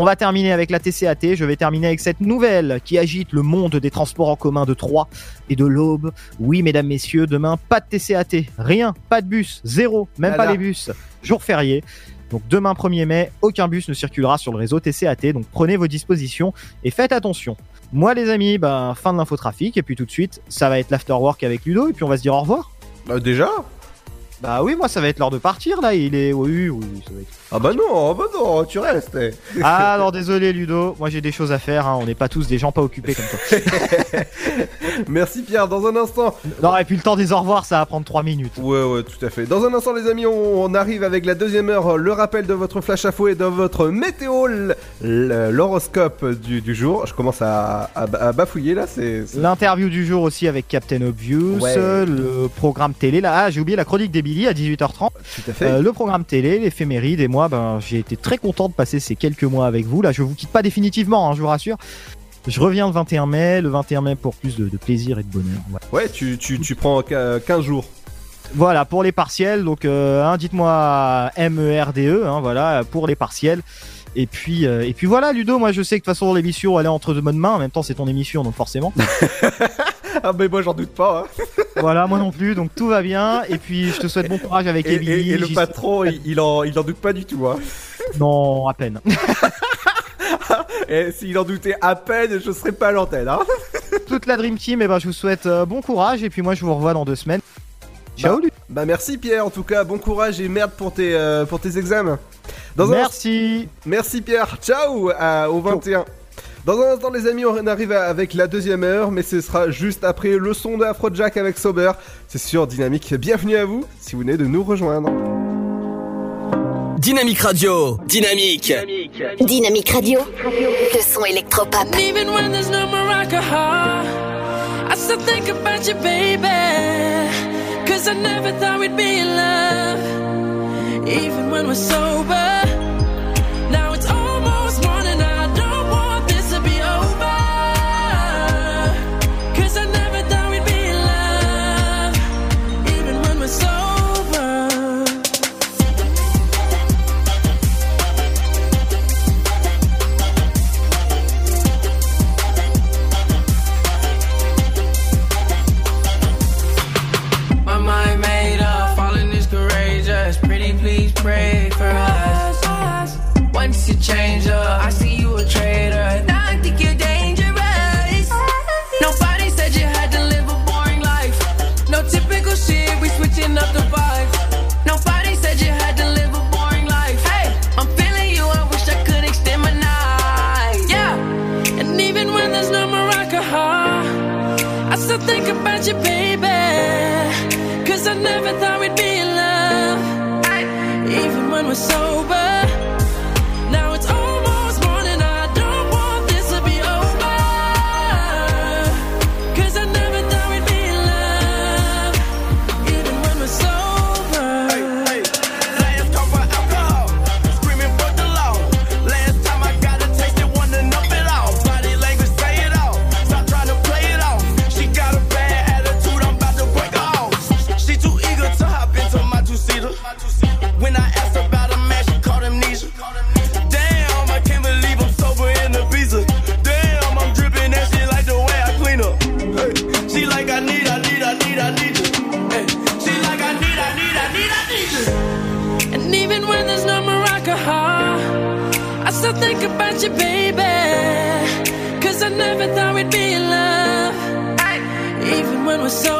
On va terminer avec la TCAT. Je vais terminer avec cette nouvelle qui agite le monde des transports en commun de Troyes et de l'Aube. Oui, mesdames, messieurs, demain, pas de TCAT. Rien, pas de bus, zéro, même pas les bus. Jour férié. Donc demain 1er mai, aucun bus ne circulera sur le réseau TCAT. Donc prenez vos dispositions et faites attention. Moi les amis, ben, fin de l'infotrafic et puis tout de suite, ça va être l'afterwork avec Ludo et puis on va se dire au revoir. Bah déjà Bah oui, moi ça va être l'heure de partir là, il est oui oui, ça va être Ah bah non, ah bah non, tu restes. Ah non, désolé Ludo, moi j'ai des choses à faire, hein. on n'est pas tous des gens pas occupés comme toi. (laughs) Merci Pierre, dans un instant. Non, et puis le temps des au revoir, ça va prendre 3 minutes. Ouais, ouais, tout à fait. Dans un instant, les amis, on, on arrive avec la deuxième heure, le rappel de votre flash info et de votre météo, l'horoscope du, du jour. Je commence à, à- à bafouiller là, c'est. L'interview du jour aussi avec Captain Obvious, Ouais. euh, le programme télé, là, ah, j'ai oublié la chronique des Billy à 18h30. Tout à fait. Euh, le programme télé, l'éphéméride, et moi, ben, j'ai été très content de passer ces quelques mois avec vous. Là, je vous quitte pas définitivement, hein, je vous rassure. Je reviens le 21 mai, le 21 mai pour plus de, de plaisir et de bonheur. Ouais, tu, tu, tu prends qu- 15 jours. Voilà, pour les partiels, donc euh, hein, dites-moi M-E-R-D-E, hein, voilà, pour les partiels. Et puis, euh, et puis voilà, Ludo, moi je sais que de toute façon l'émission elle est entre de bonnes mains, en même temps c'est ton émission donc forcément. (laughs) (laughs) ah, mais moi j'en doute pas. hein. (laughs) voilà, moi non plus, donc tout va bien. Et puis je te souhaite bon courage avec Et, Emily. et- et le patron, il, il en, il en doute pas du tout. Hein. (laughs) Non, à peine. Et s'il en doutait à peine, je serais pas à l'antenne. Hein. Toute la Dream Team, et ben je vous souhaite euh, bon courage et puis moi je vous revois dans deux semaines. Ciao, bah, bah merci Pierre, en tout cas, bon courage et merde pour tes, euh, pour tes examens. Dans un Merci. Merci Pierre, ciao au 21. Dans un instant les amis, on arrive avec la deuxième heure, mais ce sera juste après le son de Afrojack avec Sober. C'est sur Dynamique. Bienvenue à vous si vous venez de nous rejoindre. Dynamique Radio, Dynamique. Dynamique Radio, le son électropop. Even when there's no more alcohol, I still think about you, baby. Cause I never thought we'd be in love. Even when we're sober. changer. I see you a traitor. Now I think you're dangerous. Nobody said you had to live a boring life. No typical shit, we switching up the vibe. Nobody said you had to live a boring life. Hey, I'm feeling you, I wish I could extend my night. Yeah, and even when there's no Morocco, I still think about you, baby. Cause I never thought we'd be in love. Even when we're so was so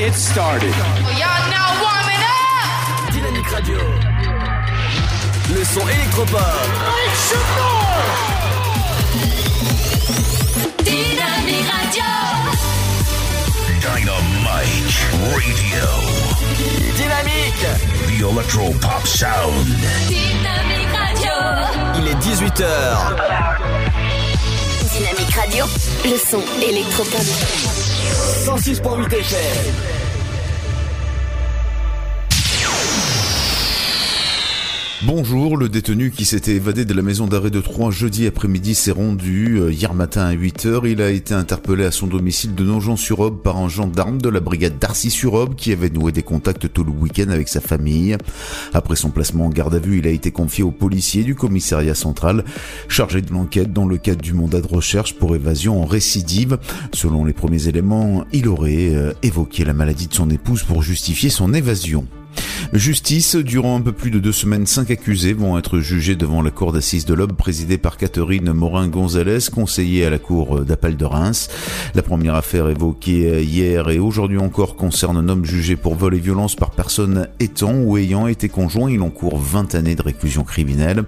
it started. Y'all now warming up. Dynamique Radio. Le son électropop. Dynamique Radio. Dynamite Radio. Dynamique. The Electro Pop Sound. Dynamique Radio. Il est 18h. Dynamique Radio, le son électropop. 106.8 FM. Bonjour, le détenu qui s'était évadé de la maison d'arrêt de Troyes jeudi après-midi s'est rendu euh, hier matin à 8h. Il a été interpellé à son domicile de Nogent-sur-Aube par un gendarme de la brigade d'Arcy-sur-Aube qui avait noué des contacts tout le week-end avec sa famille. Après son placement en garde à vue, il a été confié aux policiers du commissariat central chargé de l'enquête dans le cadre du mandat de recherche pour évasion en récidive. Selon les premiers éléments, il aurait euh, évoqué la maladie de son épouse pour justifier son évasion. Justice, durant un peu plus de deux semaines, cinq accusés vont être jugés devant la cour d'assises de l'Aube présidée par Catherine Morin-Gonzalez, conseillère à la cour d'appel de Reims. La première affaire évoquée hier et aujourd'hui encore concerne un homme jugé pour vol et violence par personne étant ou ayant été conjoint. Il encourt 20 années de réclusion criminelle.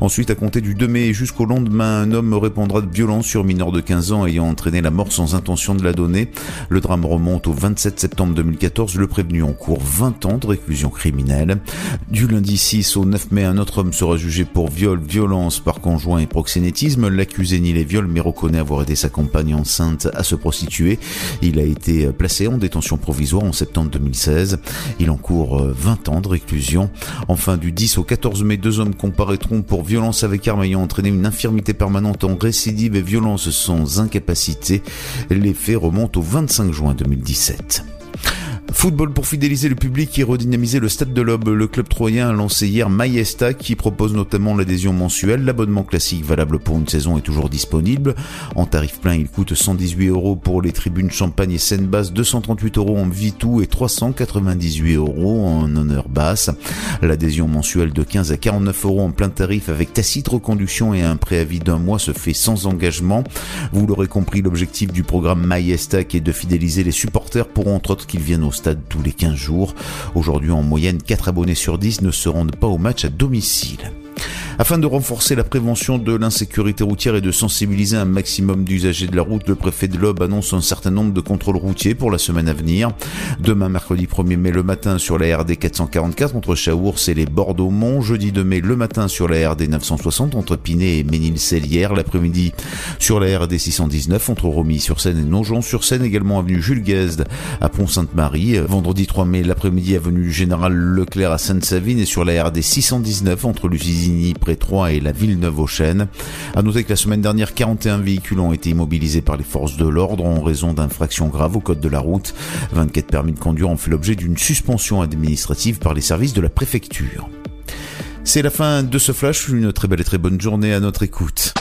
Ensuite, à compter du 2 mai jusqu'au lendemain, un homme répondra de violence sur mineur de 15 ans ayant entraîné la mort sans intention de la donner. Le drame remonte au 27 septembre 2014. Le prévenu encourt 20 ans de réclusion Du lundi 6 au 9 mai, un autre homme sera jugé pour viol, violence par conjoint et proxénétisme. L'accusé nie les viols mais reconnaît avoir aidé sa compagne enceinte à se prostituer. Il a été placé en détention provisoire en septembre 2016. Il encourt 20 ans de réclusion. Enfin, du 10 au 14 mai, deux hommes comparaîtront pour violence avec arme ayant entraîné une infirmité permanente en récidive et violence sans incapacité. Les faits remontent au 25 juin 2017. Football pour fidéliser le public et redynamiser le stade de l'Aube. Le club troyen a lancé hier Maïesta qui propose notamment l'adhésion mensuelle. L'abonnement classique valable pour une saison est toujours disponible. En tarif plein, il coûte 118 euros pour les tribunes champagne et scène basse, 238 euros en Vitou et 398 euros en honneur basse. L'adhésion mensuelle de 15 à 49 euros en plein tarif avec tacite reconduction et un préavis d'un mois se fait sans engagement. Vous l'aurez compris, l'objectif du programme Maïesta qui est de fidéliser les supporters pour entre autres qu'ils viennent au stade tous les 15 jours. Aujourd'hui, en moyenne, 4 abonnés sur 10 ne se rendent pas au match à domicile. Afin de renforcer la prévention de l'insécurité routière et de sensibiliser un maximum d'usagers de la route, le préfet de l'Aube annonce un certain nombre de contrôles routiers pour la semaine à venir. Demain, mercredi 1er mai, le matin sur la RD 444 entre Chaours et les Bordeaux-Mont. Jeudi 2 mai, le matin sur la RD 960 entre Pinet et Ménil-Célière. L'après-midi sur la RD 619 entre Romilly-sur-Seine et Nogent-sur-Seine. Également avenue Jules Guesde à Pont-Sainte-Marie. Vendredi 3 mai, l'après-midi avenue Général Leclerc à Sainte-Savine et sur la RD 619 entre Lusigny près 3 et la Villeneuve-aux-Chênes. À noter que la semaine dernière, 41 véhicules ont été immobilisés par les forces de l'ordre en raison d'infractions graves au code de la route. 24 permis de conduire ont fait l'objet d'une suspension administrative par les services de la préfecture. C'est la fin de ce flash, une très belle et très bonne journée à notre écoute.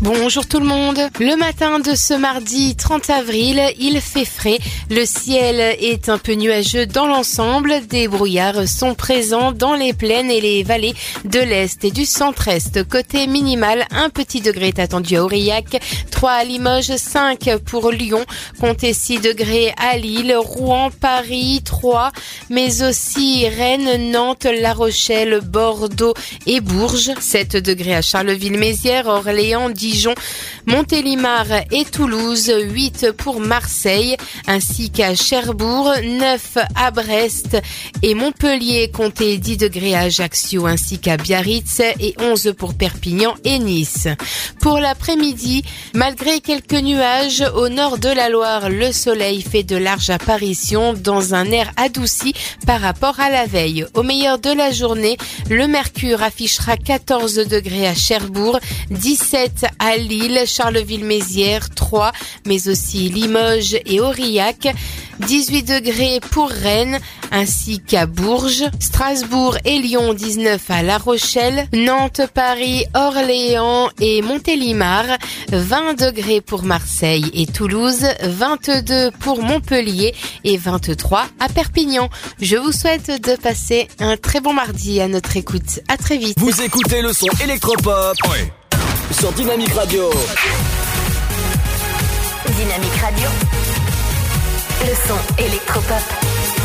Bonjour tout le monde. Le matin de ce mardi 30 avril, il fait frais. Le ciel est un peu nuageux dans l'ensemble. Des brouillards sont présents dans les plaines et les vallées de l'Est et du centre-Est. Côté minimal, un petit degré est attendu à Aurillac, 3 à Limoges, 5 pour Lyon, comptez 6 degrés à Lille, Rouen, Paris, 3, mais aussi Rennes, Nantes, La Rochelle, Bordeaux et Bourges, 7 degrés à Charleville-Mézières, Orléans, Montélimar et Toulouse, 8 pour Marseille, ainsi qu'à Cherbourg, 9 à Brest et Montpellier, comptez 10 degrés à Ajaccio ainsi qu'à Biarritz et 11 pour Perpignan et Nice. Pour l'après-midi, malgré quelques nuages au nord de la Loire, le soleil fait de larges apparitions dans un air adouci par rapport à la veille. Au meilleur de la journée, le mercure affichera 14 degrés à Cherbourg, 17 à Lille, Charleville-Mézières, 3, mais aussi Limoges et Aurillac. 18 degrés pour Rennes ainsi qu'à Bourges, Strasbourg et Lyon 19 à La Rochelle, Nantes, Paris, Orléans et Montélimar, 20 degrés pour Marseille et Toulouse, 22 pour Montpellier et 23 à Perpignan. Je vous souhaite de passer un très bon mardi à notre écoute. À très vite. Vous écoutez le son électropop sur Dynamique Radio. Dynamique Radio. Le son électropop.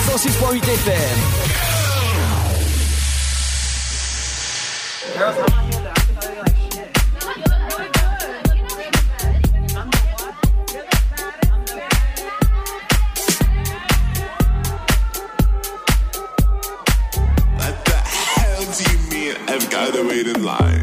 106.8 FM. I've got to wait in line.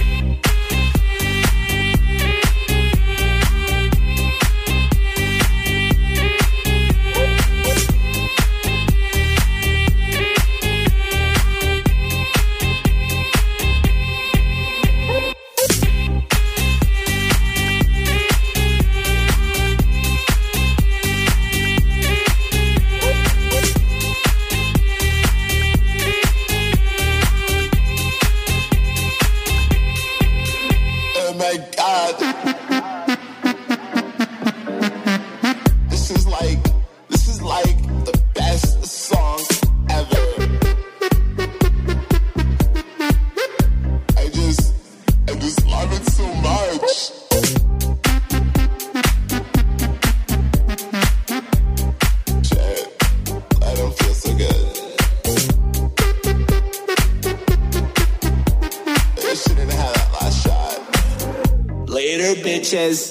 says,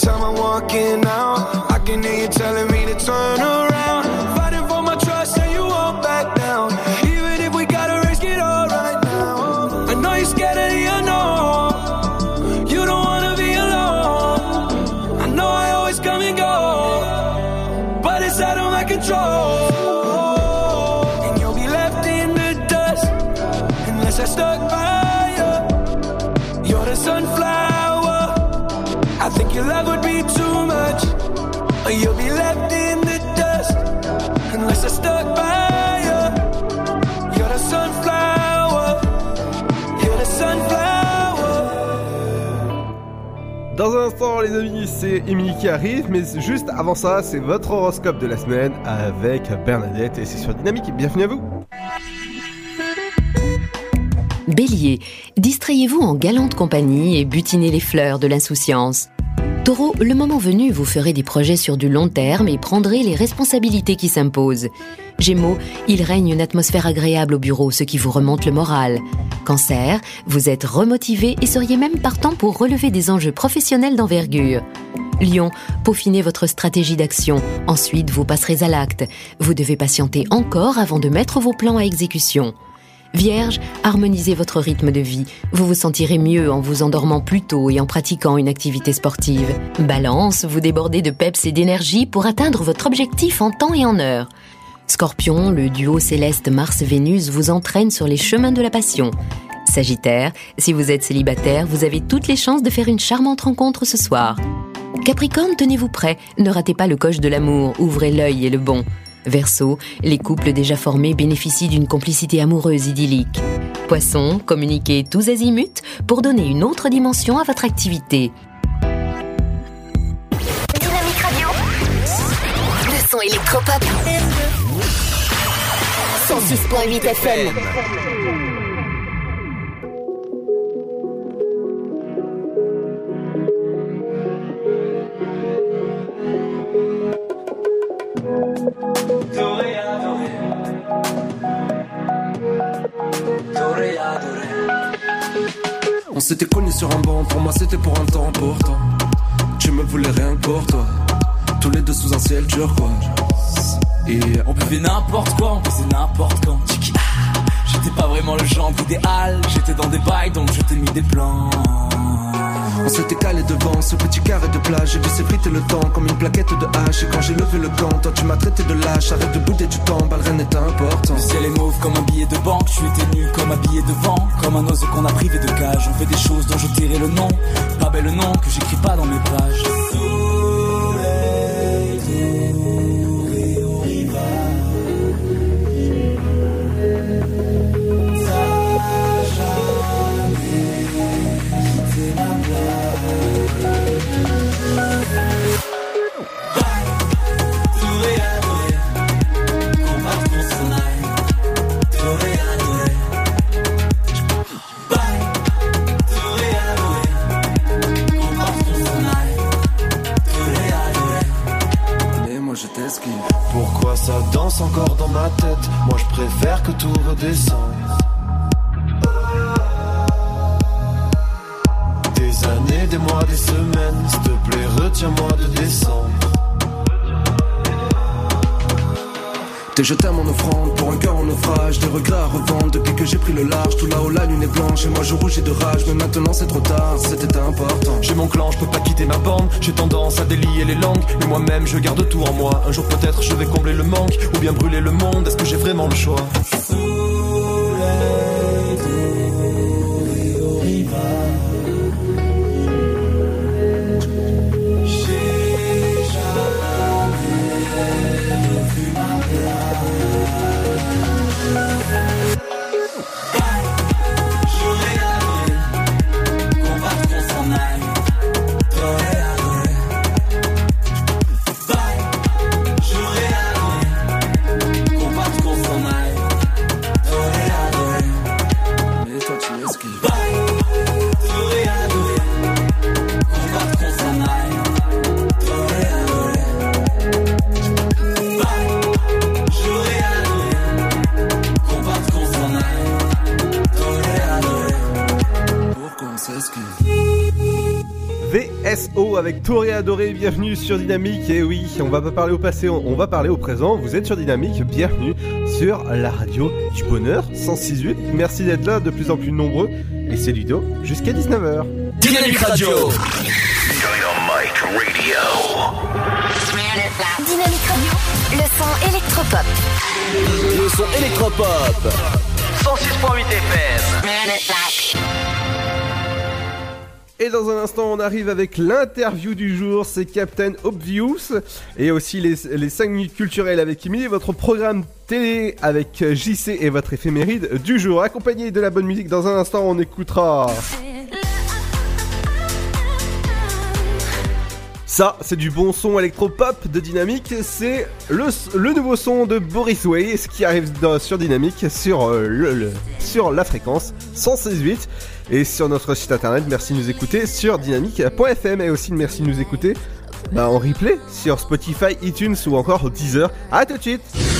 time I'm walking out, I can hear you telling me to turn around. Dans un instant, les amis, c'est Émilie qui arrive, mais juste avant ça, c'est votre horoscope de la semaine avec Bernadette et c'est sur Dynamique. Bienvenue à vous. Bélier, distrayez-vous en galante compagnie et butinez les fleurs de l'insouciance. Taureau, le moment venu, vous ferez des projets sur du long terme et prendrez les responsabilités qui s'imposent. Gémeaux, il règne une atmosphère agréable au bureau, ce qui vous remonte le moral. Cancer, vous êtes remotivé et seriez même partant pour relever des enjeux professionnels d'envergure. Lion, peaufinez votre stratégie d'action, ensuite vous passerez à l'acte. Vous devez patienter encore avant de mettre vos plans à exécution. Vierge, harmonisez votre rythme de vie. Vous vous sentirez mieux en vous endormant plus tôt et en pratiquant une activité sportive. Balance, vous débordez de peps et d'énergie pour atteindre votre objectif en temps et en heure. Scorpion, le duo céleste Mars-Vénus vous entraîne sur les chemins de la passion. Sagittaire, si vous êtes célibataire, vous avez toutes les chances de faire une charmante rencontre ce soir. Capricorne, tenez-vous prêt, ne ratez pas le coche de l'amour, ouvrez l'œil et le bon. Verseau, les couples déjà formés bénéficient d'une complicité amoureuse idyllique. Poisson, communiquez tous azimuts pour donner une autre dimension à votre activité. Dynamique Radio. Le son électropop. 106.8 FM. T'aurais adoré. T'aurais adoré. On s'était connus sur un banc, pour moi c'était pour un temps pourtant. Tu me voulais rien que pour toi. Tous les deux sous un ciel turquoise. Et On buvait n'importe quoi, on faisait n'importe quand. Ah. J'étais pas vraiment le genre idéal, j'étais dans des bails donc je t'ai mis des plans. On s'était calé devant ce petit carré de plage. J'ai vu s'effriter le temps comme une plaquette de hache. Et quand j'ai levé le gant, toi tu m'as traité de lâche. Arrête de bouder du temps, rien n'est important. Le ciel est mauve comme un billet de banque, tu étais nu comme un billet de vent, comme un oiseau qu'on a privé de cage. On fait des choses dont je tairai le nom, pas bel nom que j'écris pas dans mes pages. Pourquoi ça danse encore dans ma tête Moi je préfère que tout redescende. Des années, des mois, des semaines, s'il te plaît, retiens-moi de descendre. T'es jeté à mon offrande pour un cœur en naufrage, des regrets à revendre depuis que j'ai pris le large. Tout là-haut, la lune est blanche et moi je rougis de rage. Mais maintenant c'est trop tard, c'était important. J'ai mon clan, je peux pas quitter ma bande. J'ai tendance à délier les langues, mais moi-même je garde tout en moi. Un jour peut-être je vais combler le manque ou bien brûler le monde. Est-ce que j'ai vraiment le choix? Adoré, bienvenue sur Dynamique. Et oui, on va pas parler au passé, on va parler au présent. Vous êtes sur Dynamique, bienvenue sur la radio du bonheur 106.8. Merci d'être là, de plus en plus nombreux. Et c'est Ludo jusqu'à 19h. Dynamique Radio. Dynamique Radio, le son électropop. Le son électropop. 106.8 FM. Et dans un instant, on arrive avec l'interview du jour, c'est Captain Obvious. Et aussi les, les 5 minutes culturelles avec Emily, votre programme télé avec JC et votre éphéméride du jour. Accompagné de la bonne musique, dans un instant, on écoutera... Ça, c'est du bon son électropop de Dynamique. C'est le, le nouveau son de Boris Way, ce qui arrive sur Dynamique, sur, euh, le, sur la fréquence 116.8 et sur notre site internet. Merci de nous écouter sur dynamique.fm et aussi merci de nous écouter bah, en replay sur Spotify, iTunes ou encore Deezer. À tout de suite.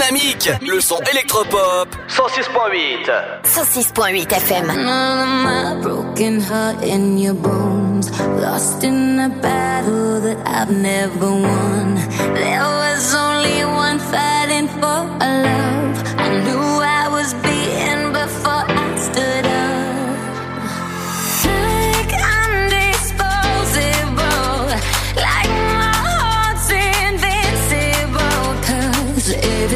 Dynamique, le son électropop. 106.8. 106.8 FM. My broken heart in your bones. Lost in a battle that I've never won. There was only one fighting for a love. I knew I was beaten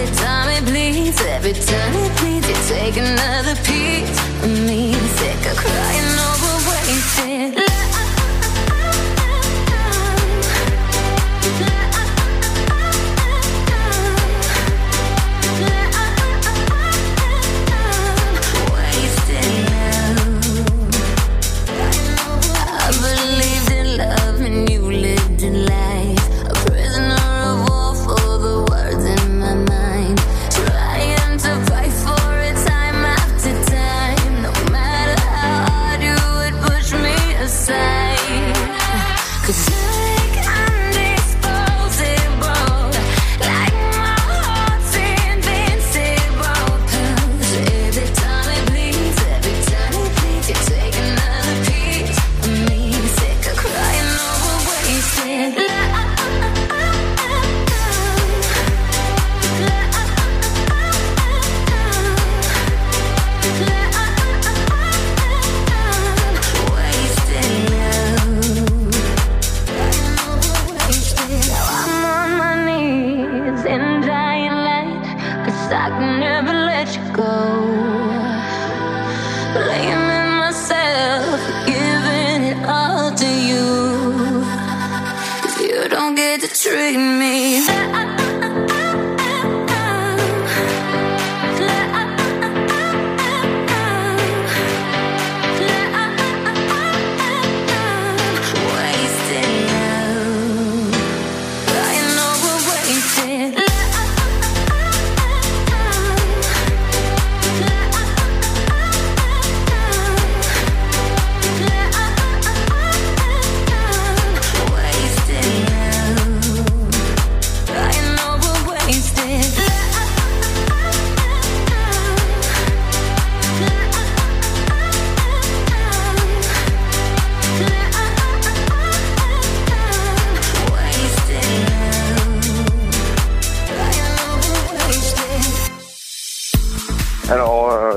every time it bleeds, every time it bleeds, you take another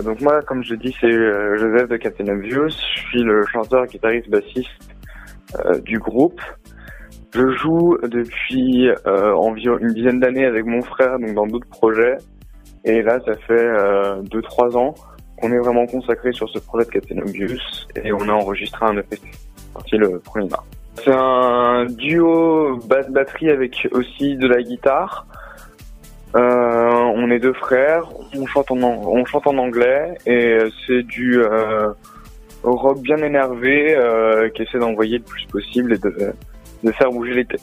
donc moi, comme je dis, c'est euh, Joseph de Captain Obvious. Je suis le chanteur, guitariste, bassiste euh, du groupe. Je joue depuis euh, environ une dizaine d'années avec mon frère, donc dans d'autres projets. Et là, ça fait euh, deux trois ans qu'on est vraiment consacré sur ce projet de Captain Obvious et on a enregistré un EP sorti le 1er mars. C'est un duo basse batterie avec aussi de la guitare. Euh, on est deux frères, on chante en, on chante en anglais et c'est du euh, rock bien énervé euh, qui essaie d'envoyer le plus possible et de, de faire bouger les têtes.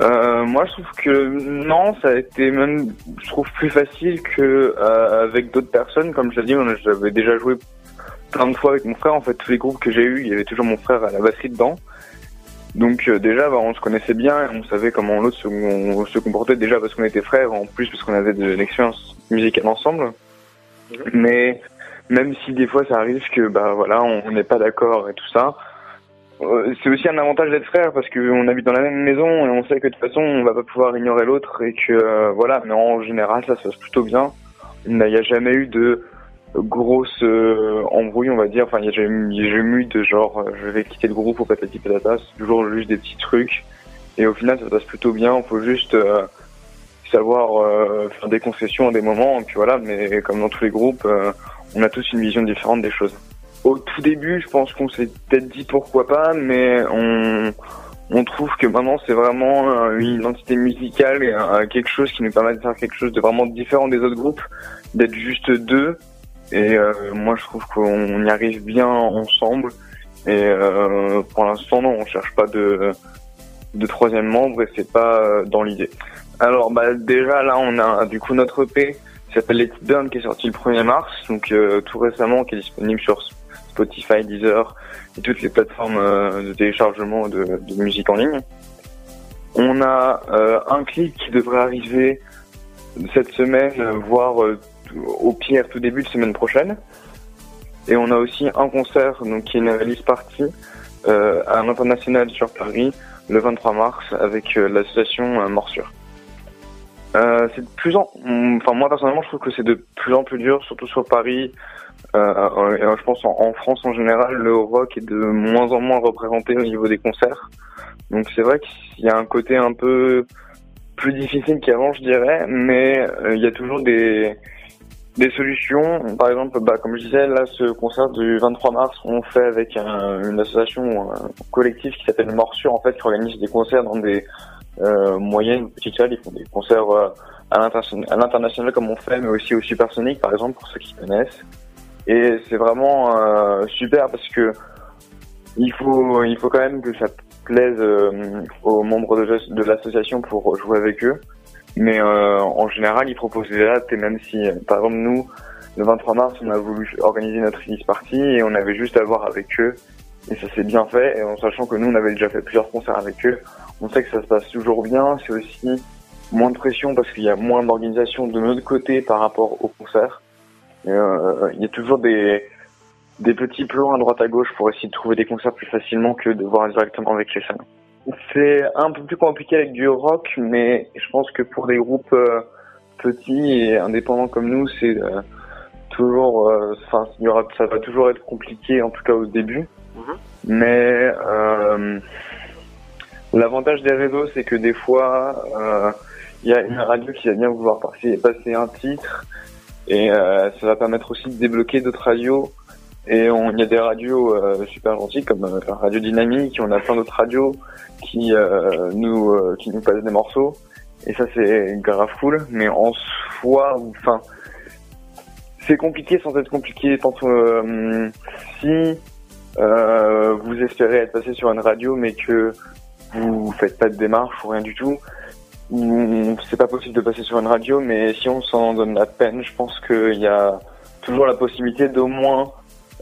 Euh, moi, je trouve que non, ça a été même, je trouve plus facile que euh, avec d'autres personnes. Comme je l'ai dit, j'avais déjà joué plein de fois avec mon frère. En fait, tous les groupes que j'ai eu, il y avait toujours mon frère à la batterie dedans. Donc euh, déjà, bah, on se connaissait bien, on savait comment l'autre se, on se comportait déjà parce qu'on était frères, en plus parce qu'on avait de l'expérience musicale ensemble. Mais même si des fois ça arrive que bah voilà, on n'est pas d'accord et tout ça, euh, c'est aussi un avantage d'être frère parce qu'on habite dans la même maison et on sait que de toute façon on va pas pouvoir ignorer l'autre et que euh, voilà. Mais en général, ça se passe plutôt bien. Il n'y a jamais eu de grosse euh, embrouille, on va dire. Enfin, il y a jamais eu de genre euh, je vais quitter le groupe ou patati patata. C'est toujours juste des petits trucs. Et au final, ça se passe plutôt bien. Il faut juste euh, savoir euh, faire des concessions à des moments. Et puis voilà, mais comme dans tous les groupes, on a tous une vision différente des choses. Au tout début, je pense qu'on s'est peut-être dit pourquoi pas, mais on, on trouve que maintenant c'est vraiment une identité musicale et quelque chose qui nous permet de faire quelque chose de vraiment différent des autres groupes, d'être juste deux. Et euh, moi, je trouve qu'on y arrive bien ensemble. Et euh, pour l'instant, non, on cherche pas de, de troisième membre et c'est pas euh, dans l'idée. Alors, bah déjà là, on a du coup notre EP qui s'appelle Let It Burn qui est sorti le 1er mars, donc euh, tout récemment, qui est disponible sur Spotify, Deezer et toutes les plateformes euh, de téléchargement de, de musique en ligne. On a euh, un clip qui devrait arriver cette semaine, voire au pire tout début de semaine prochaine. Et on a aussi un concert, donc qui est une release party euh, à l'international sur Paris le 23 mars avec euh, l'association euh, Morsure. Euh, c'est de plus en, enfin moi personnellement je trouve que c'est de plus en plus dur, surtout sur Paris. Euh, et je pense en, en France en général, le rock est de moins en moins représenté au niveau des concerts. Donc c'est vrai qu'il y a un côté un peu plus difficile qu'avant, je dirais, mais il y a toujours des des solutions. Par exemple, bah, comme je disais, là, ce concert du 23 mars, on fait avec un- une association un collectif qui s'appelle Morsure, en fait, qui organise des concerts dans des euh, moyennes ou petites salles. Ils font des concerts euh, à l'interna- à l'international comme on fait, mais aussi au Supersonic, par exemple, pour ceux qui connaissent. Et c'est vraiment euh, super parce que il faut, il faut quand même que ça plaise euh, aux membres de l'association pour jouer avec eux. Mais euh, en général, ils proposent des dates et même si, euh, par exemple, nous, le 23 mars, on a voulu organiser notre release party et on avait juste à voir avec eux et ça s'est bien fait. Et en sachant que nous, on avait déjà fait plusieurs concerts avec eux, on sait que ça se passe toujours bien. C'est aussi moins de pression parce qu'il y a moins d'organisation de notre côté par rapport au concert. Et, euh, il y a toujours des, des petits plans à droite à gauche pour essayer de trouver des concerts plus facilement que de voir directement avec les scènes. C'est un peu plus compliqué avec du rock, mais je pense que pour des groupes euh, petits et indépendants comme nous, c'est euh, toujours, euh, enfin, ça va toujours être compliqué, en tout cas au début. Mais euh, l'avantage des réseaux, c'est que des fois, il y a une radio qui va bien vouloir passer, passer un titre Et ça va permettre aussi de débloquer d'autres radios. Et on- il y a des radios euh, super gentilles comme euh, Radio Dynamique, on a plein d'autres radios qui euh, nous euh, qui nous passent des morceaux. Et ça c'est grave cool. Mais en soi, enfin, c'est compliqué sans être compliqué. Tant euh, si euh, vous espérez être passé sur une radio, mais que vous faites pas de démarche ou rien du tout, ou c'est pas possible de passer sur une radio, mais si on s'en donne la peine, je pense qu'il y a toujours la possibilité d'au moins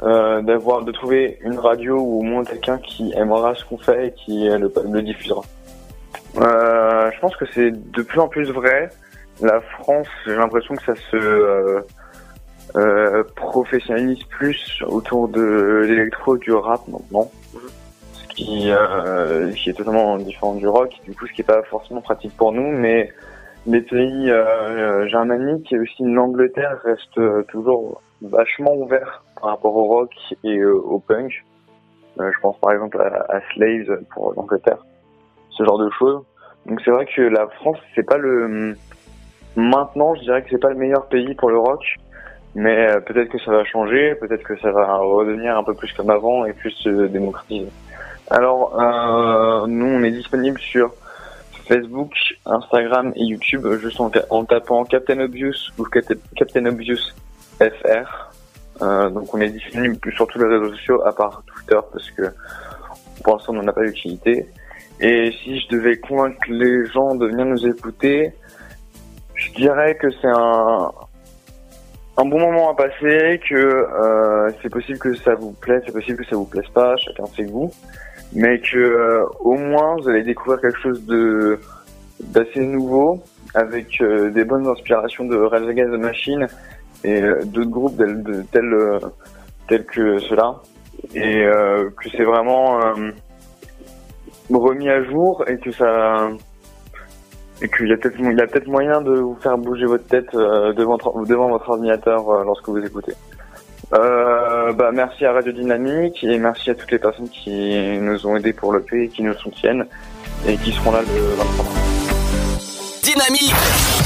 euh, d'avoir de trouver une radio ou au moins quelqu'un qui aimera ce qu'on fait et qui euh, le, diffusera. Euh, je pense que c'est de plus en plus vrai. La France, j'ai l'impression que ça se euh, euh, professionnalise plus autour de l'électro, du rap maintenant, ce qui, qui est totalement différent du rock, du coup ce qui est pas forcément pratique pour nous, mais les pays germaniques et aussi l'Angleterre restent toujours vachement ouverts par rapport au rock et euh, au punk. Euh, je pense par exemple à, à Slaves pour l'Angleterre, ce genre de choses. Donc c'est vrai que la France, c'est pas le maintenant, je dirais que c'est pas le meilleur pays pour le rock, mais euh, peut-être que ça va changer, peut-être que ça va redevenir un peu plus comme avant et plus se démocratiser. Alors, euh, nous, on est disponible sur Facebook, Instagram et YouTube, juste en, en tapant Captain Obvious ou Captain Obvious FR. Euh, donc, on est disponible sur tous les réseaux sociaux, à part Twitter, parce que pour l'instant, on n'en a pas d'utilité. Et si je devais convaincre les gens de venir nous écouter, je dirais que c'est un, un bon moment à passer, que euh, c'est possible que ça vous plaise, c'est possible que ça vous plaise pas, chacun ses goûts, mais que euh, au moins vous allez découvrir quelque chose de d'assez nouveau, avec euh, des bonnes inspirations de Rage Against the Machine et euh, d'autres groupes tels euh, tels que cela, et euh, que c'est vraiment remis à jour et que ça et qu'il y a peut-être moyen de vous faire bouger votre tête devant devant votre ordinateur lorsque vous écoutez. Bah merci à Radio Dynamique et merci à toutes les personnes qui nous ont aidés pour le P et qui nous soutiennent et qui seront là le 23 mars. Dynamique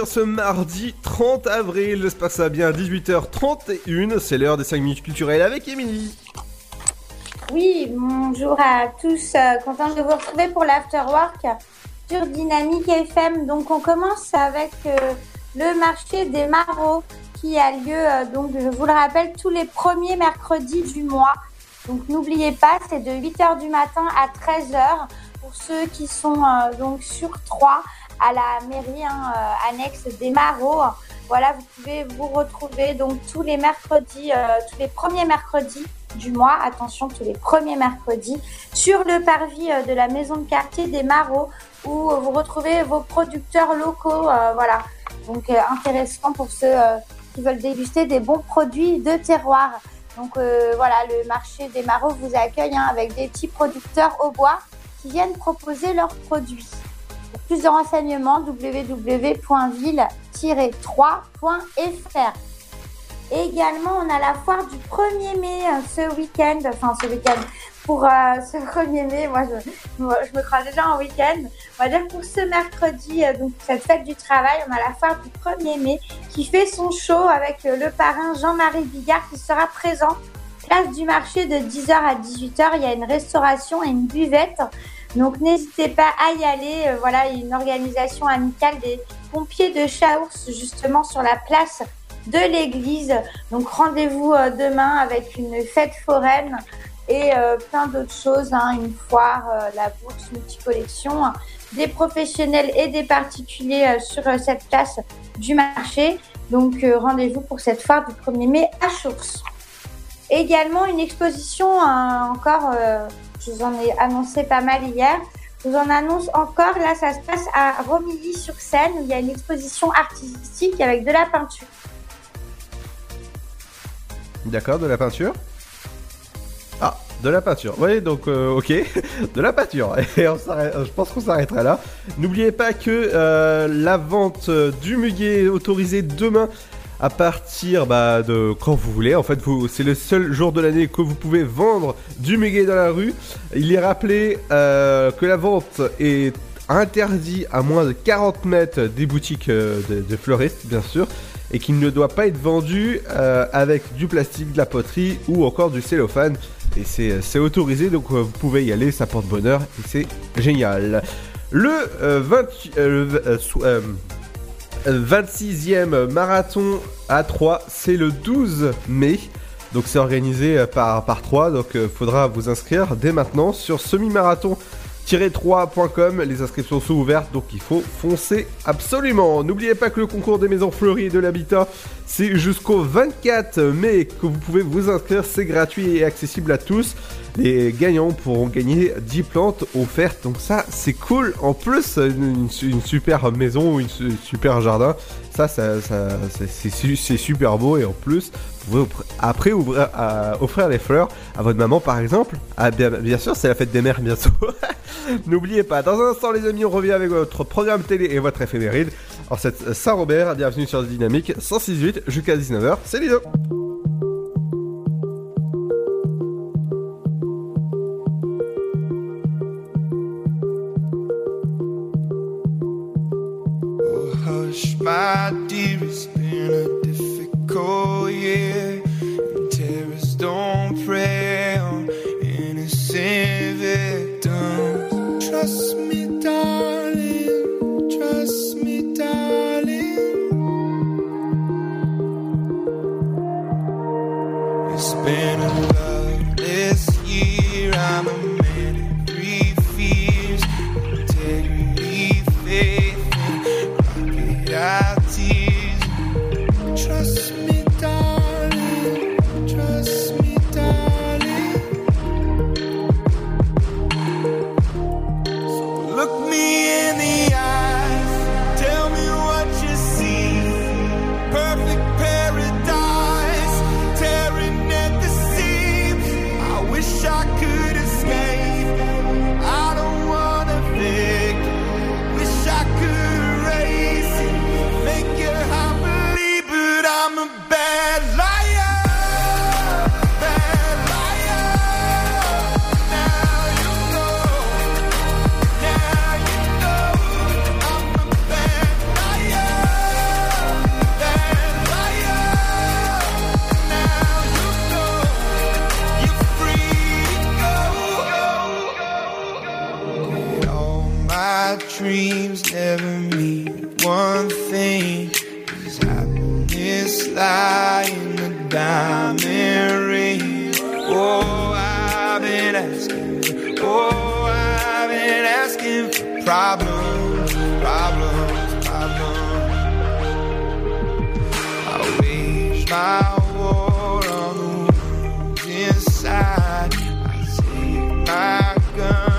En ce mardi 30 avril, se passe à bien 18h31, c'est l'heure des 5 minutes culturelles avec Émilie. Oui, bonjour à tous. Euh, contente de vous retrouver pour l'Afterwork sur Dynamique FM. Donc, on commence avec euh, le marché des marauds qui a lieu, euh, donc, je vous le rappelle, tous les premiers mercredis du mois. Donc, n'oubliez pas, c'est de 8h du matin à 13h pour ceux qui sont donc sur 3 à la mairie hein, euh, annexe des marauds. Voilà, vous pouvez vous retrouver donc tous les mercredis, euh, tous les premiers mercredis du mois, attention, tous les premiers mercredis, sur le parvis euh, de la maison de quartier des Marauds, où vous retrouvez vos producteurs locaux. voilà, donc intéressant pour ceux qui veulent déguster des bons produits de terroir. Donc voilà, le marché des Marauds vous accueille hein, avec des petits producteurs au bois qui viennent proposer leurs produits. Plus de renseignements, www.ville-3.fr. Et également, on a la foire du 1er mai euh, ce week-end, enfin ce week-end, pour euh, ce (laughs) 1er mai, moi je, me crois déjà en week-end. On va dire pour ce mercredi, euh, donc cette fête du travail, on a la foire du 1er mai qui fait son show avec le parrain Jean-Marie Bigard qui sera présent. Place du marché de 10h à 18h, il y a une restauration et une buvette. Donc n'hésitez pas à y aller. Euh, voilà, il y a une organisation amicale des pompiers de Chaours justement sur la place de l'église. Donc rendez-vous euh, demain avec une fête foraine et euh, plein d'autres choses, hein, une foire, la bourse multi-collection, des professionnels et des particuliers sur cette place du marché. Donc rendez-vous pour cette foire du 1er mai à Chours. Également une exposition hein, encore, je vous en ai annoncé pas mal hier. Je vous en annonce encore, là ça se passe à Romilly-sur-Seine où il y a une exposition artistique avec de la peinture. D'accord, de la peinture? Ah, de la peinture. Oui, donc euh, ok, (laughs) de la peinture. Et on je pense qu'on s'arrêtera là. N'oubliez pas que euh, la vente du muguet est autorisée demain à partir bah, de quand vous voulez. En fait, c'est le seul jour de l'année que vous pouvez vendre du muguet dans la rue. Il est rappelé euh, que la vente est interdite à moins de 40 mètres des boutiques euh, de fleuristes, bien sûr, et qu'il ne doit pas être vendu euh, avec du plastique, de la poterie ou encore du cellophane. Et c'est autorisé, donc vous pouvez y aller, ça porte bonheur et c'est génial. Le 20... 26e marathon à 3, c'est le 12 mai. Donc c'est organisé euh, par, par 3, donc il faudra vous inscrire dès maintenant sur semi-marathon-3.com. Les inscriptions sont ouvertes, donc il faut foncer absolument. N'oubliez pas que le concours des maisons fleuries et de l'habitat, c'est jusqu'au 24 mai que vous pouvez vous inscrire. C'est gratuit et accessible à tous. Les gagnants pourront gagner 10 plantes offertes, donc ça c'est cool. En plus, une, super maison ou une su- super jardin, ça, c'est- c'est su- c'est super beau et en plus, vous pouvez après ouvrir- à- offrir les fleurs à votre maman par exemple. Ah, bien, sûr, c'est la fête des mères bientôt. (laughs) N'oubliez pas, dans un instant les amis, on revient avec votre programme télé et votre éphéméride. En cette Saint-Robert, bienvenue sur Dynamique 168 jusqu'à 19h. C'est Oh, my dear, it's been a difficult year. And terrorists don't prey on innocent victims. Trust me, darling. Trust me, darling. It's been a loveless year. I'm dreams never mean one thing. Is happiness lie in the diamond ring? Oh, I've been asking. Oh, I've been asking for problems, problems, problems. I wage my war on the wounds inside. I take my gun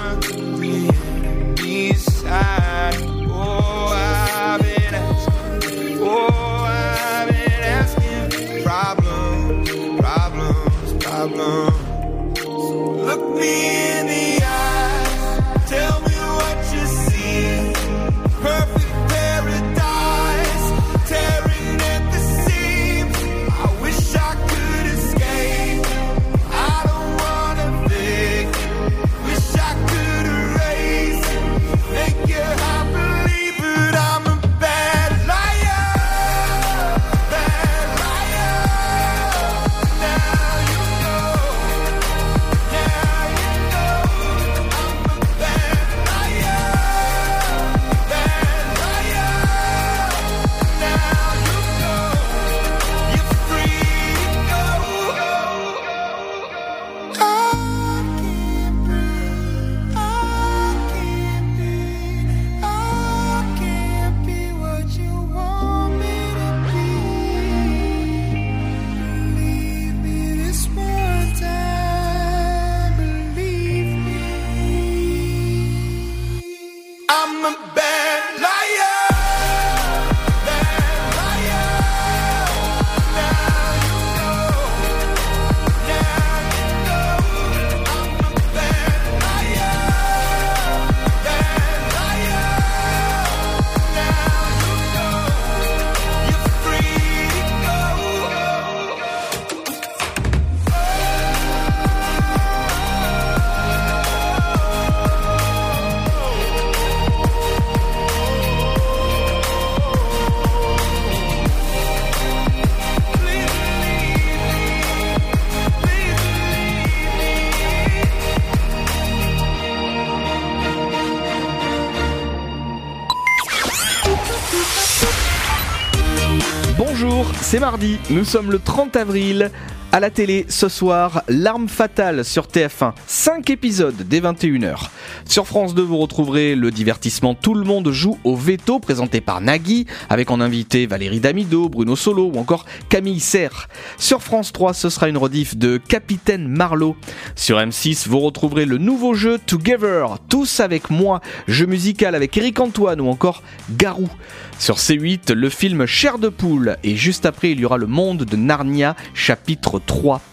mardi, nous sommes le 30 avril. À la télé, ce soir, L'arme fatale sur TF1. 5 épisodes dès 21h. Sur France 2, vous retrouverez le divertissement Tout le monde joue au veto présenté par Nagui, avec en invité Valérie Damido, Bruno Solo ou encore Camille Serre. Sur France 3, ce sera une rediff de Capitaine Marlowe. Sur M6, vous retrouverez le nouveau jeu Together, tous avec moi, jeu musical avec Eric Antoine ou encore Garou. Sur C8, le film Chair de poule et juste après, il y aura le monde de Narnia, chapitre 3.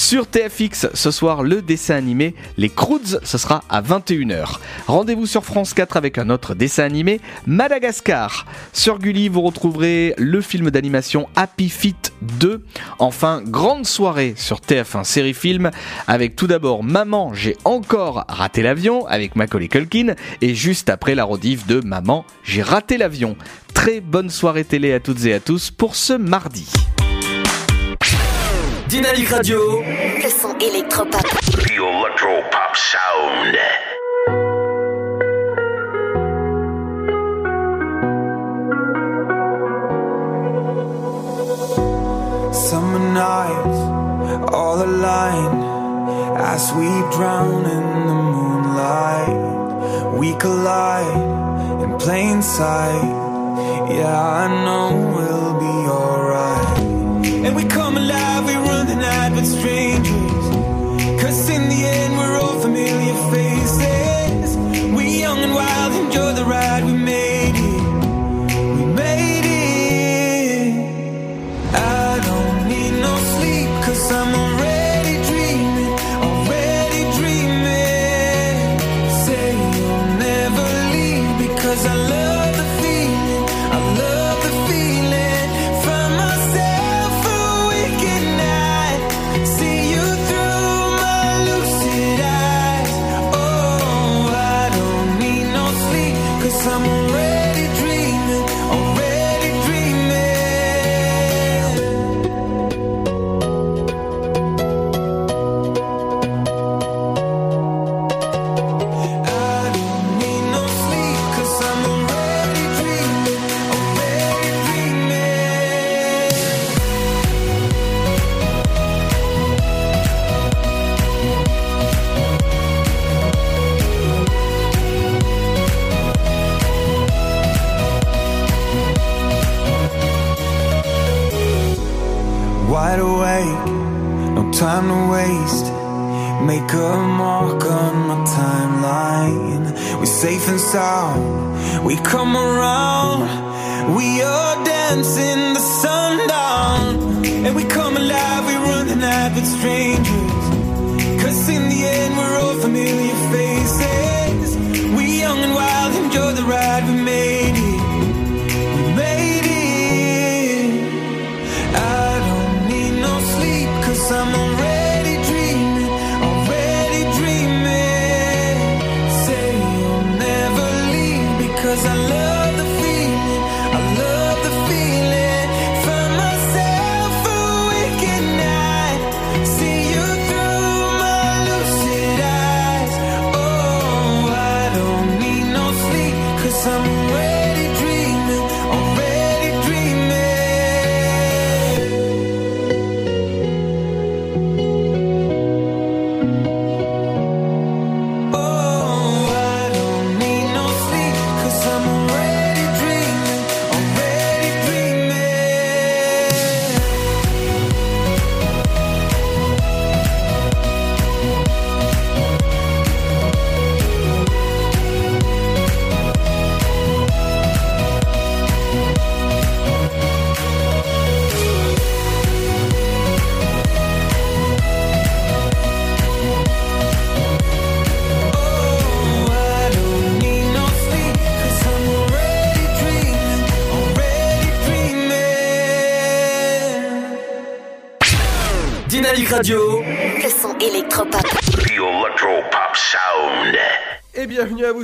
Sur TFX, ce soir, le dessin animé Les Croods, ce sera à 21h. Rendez-vous sur France 4 avec un autre dessin animé, Madagascar. Sur Gulli, vous retrouverez le film d'animation Happy Feet 2. Enfin, grande soirée sur TF1 série film avec tout d'abord Maman, j'ai encore raté l'avion avec Macaulay Culkin et juste après la rediff de Maman, j'ai raté l'avion. Très bonne soirée télé à toutes et à tous pour ce mardi. Dynamique Radio. Le son électropop. The Electro Pop Sound. Summer nights, all aligned as we drown in the moonlight. We collide in plain sight. Yeah, I know we'll be alright. And we come alive, we run the night with strangers. Cause in the end, we're all familiar faces. We young and wild, enjoy the ride, we made it. We made it.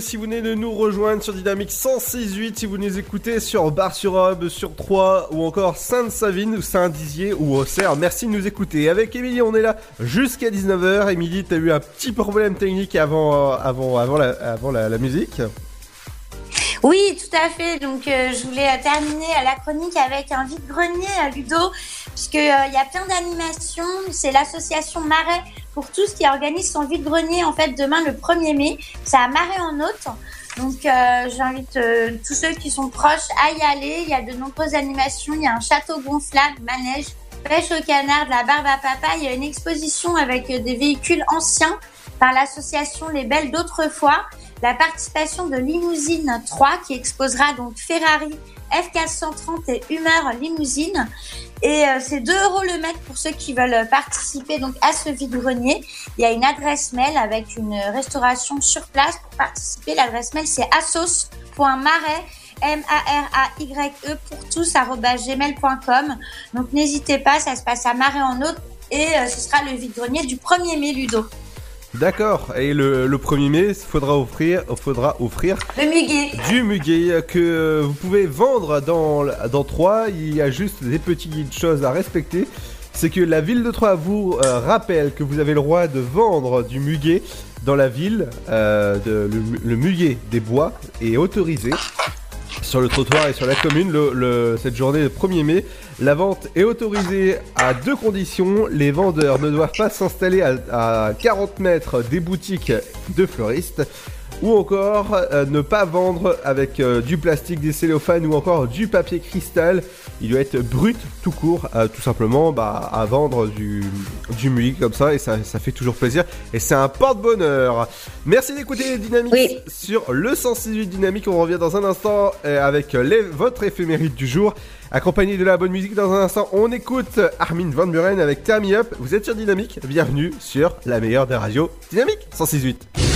Si vous venez de nous rejoindre sur Dynamique 106.8, si vous nous écoutez sur Bar-sur-Aube, sur Troyes ou encore Sainte-Savine ou Saint-Dizier ou Auxerre. Merci de nous écouter. Avec Émilie, on est là jusqu'à 19h. Émilie, t'as eu un petit problème technique avant, euh, avant, avant, la, avant la, musique. Oui, tout à fait. Donc, euh, je voulais terminer la chronique avec un vide-grenier à Ludo, euh, il y a plein d'animations. C'est l'association Marais pour tous qui organise son vide-grenier en fait demain le 1er mai. C'est à Marais Donc, euh, j'invite euh, tous ceux qui sont proches à y aller. Il y a de nombreuses animations. Il y a un château gonflable, manège, pêche au canard, de la barbe à papa. Il y a une exposition avec euh, des véhicules anciens par l'association Les Belles d'autrefois. La participation de Limousine 3 qui exposera donc Ferrari F430 et Humeur Limousine. Et euh, c'est 2 euros le mètre pour ceux qui veulent participer donc à ce vide-grenier. Il y a une adresse mail avec une restauration sur place pour participer. L'adresse mail c'est assos.marais M-A-R-A-Y-E pour tous gmail.com. Donc n'hésitez pas, ça se passe à Marais en Haute et euh, ce sera le vide-grenier du 1er mai Ludo. D'accord. Et le, le 1er mai, faudra offrir, faudra offrir Le muguet. du muguet que vous pouvez vendre dans, dans Troyes. Il y a juste des petites choses à respecter. C'est que la ville de Troyes vous euh, rappelle que vous avez le droit de vendre du muguet dans la ville. Euh, de- le, le muguet des bois est autorisé sur le trottoir et sur la commune le, le- cette journée de 1er mai. La vente est autorisée à deux conditions. Les vendeurs ne doivent pas s'installer à, à 40 mètres des boutiques de fleuristes. Ou encore euh, ne pas vendre avec euh, du plastique, des cellophanes ou encore du papier cristal. Il doit être brut tout court, euh, tout simplement bah, à vendre du, du comme ça et ça, ça fait toujours plaisir. Et c'est un porte-bonheur. Merci d'écouter Dynamique sur le 168 Dynamique. On revient dans un instant avec les, votre éphéméride du jour. Accompagné de la bonne musique dans un instant, on écoute Armin Van Buren avec Turn Me Up. Vous êtes sur Dynamique, bienvenue sur la meilleure des radios Dynamique 168.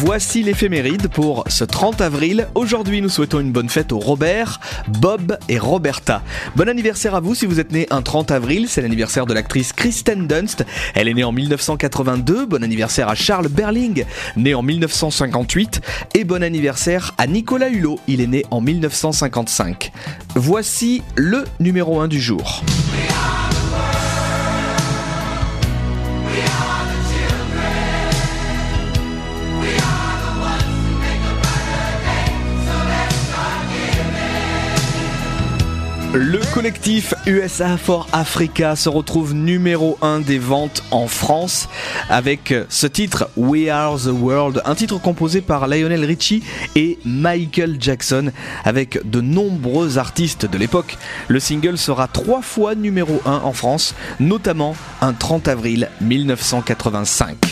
voici l'éphéméride pour ce 30 avril. Aujourd'hui, nous souhaitons une bonne fête aux Robert, Bob et Roberta. Bon anniversaire à vous si vous êtes né un 30 avril, c'est l'anniversaire de l'actrice Kristen Dunst. Elle est née en 1982. Bon anniversaire à Charles Berling, né en 1958. Et bon anniversaire à Nicolas Hulot, il est né en 1955. Voici le numéro 1 du jour. Le collectif USA for Africa se retrouve numéro 1 des ventes en France avec ce titre We Are the World, un titre composé par Lionel Richie et Michael Jackson avec de nombreux artistes de l'époque. Le single sera trois fois numéro 1 en France, notamment un 30 avril 1985.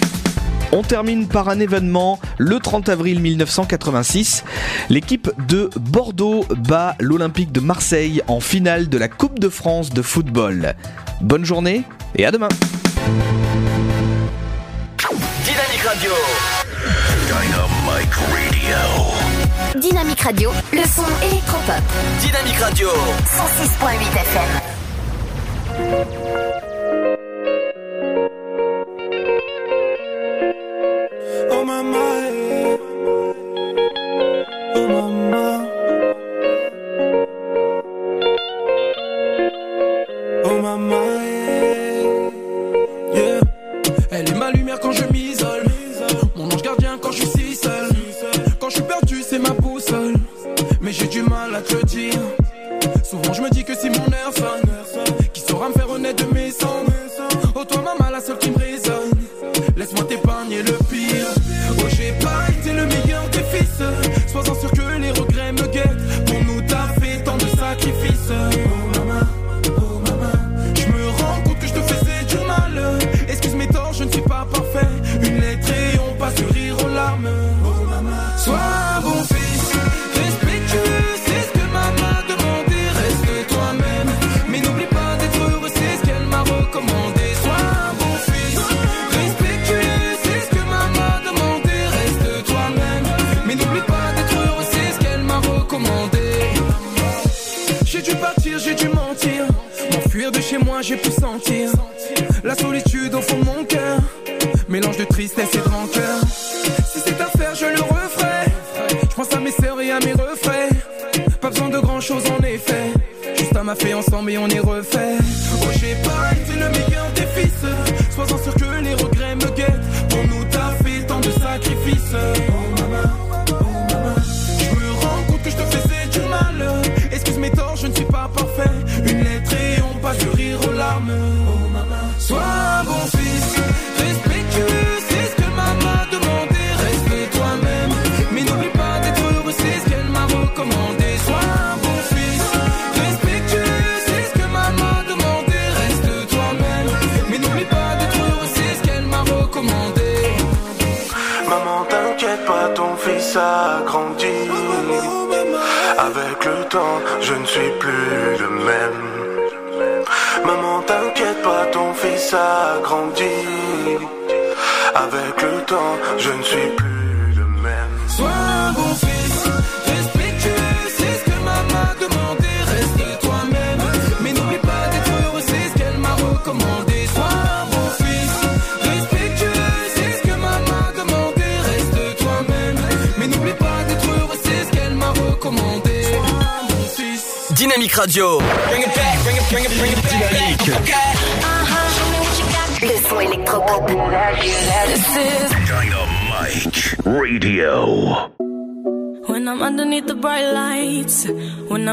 On termine par un événement le 30 avril 1986. L'équipe de Bordeaux bat l'Olympique de Marseille en finale de la Coupe de France de football. Bonne journée et à demain. Dynamique Radio. Dynamic Radio. Dynamique Radio, le son électropop. Dynamique Radio. 106.8 FM.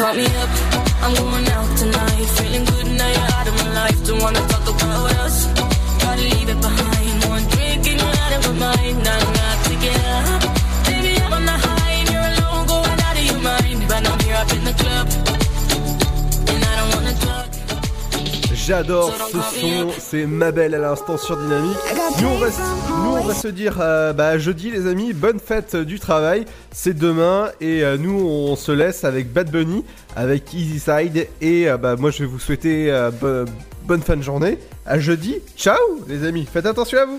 caught me j'adore ce son, c'est ma belle à l'instant sur Dynamique. Nous on va, se- nous, on va se dire euh, bah, jeudi les amis, bonne fête du travail, c'est demain et euh, nous on se laisse avec Bad Bunny, avec Easy Side et euh, bah, moi je vais vous souhaiter euh, bo- bonne fin de journée. À jeudi, ciao les amis, faites attention à vous.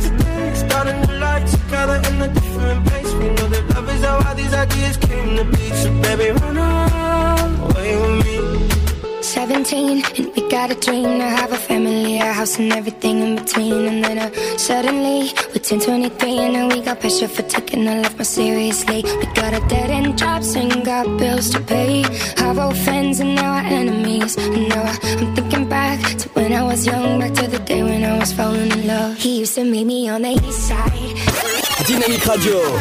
started today, start a new life together in a different place. We know that love is how all these ideas came to be. So baby, run away with me. 17 and we got a dream to have a family, a house and everything in between. And then uh, suddenly we're 10, 23 and we got pressure for taking our life more seriously. We got a dead end jobs and got bills to pay. Our old friends and now our enemies. And now I, I'm thinking back to when I was young, back to the day when I was falling in love. He used to meet me on the east side. Dynamique Radio.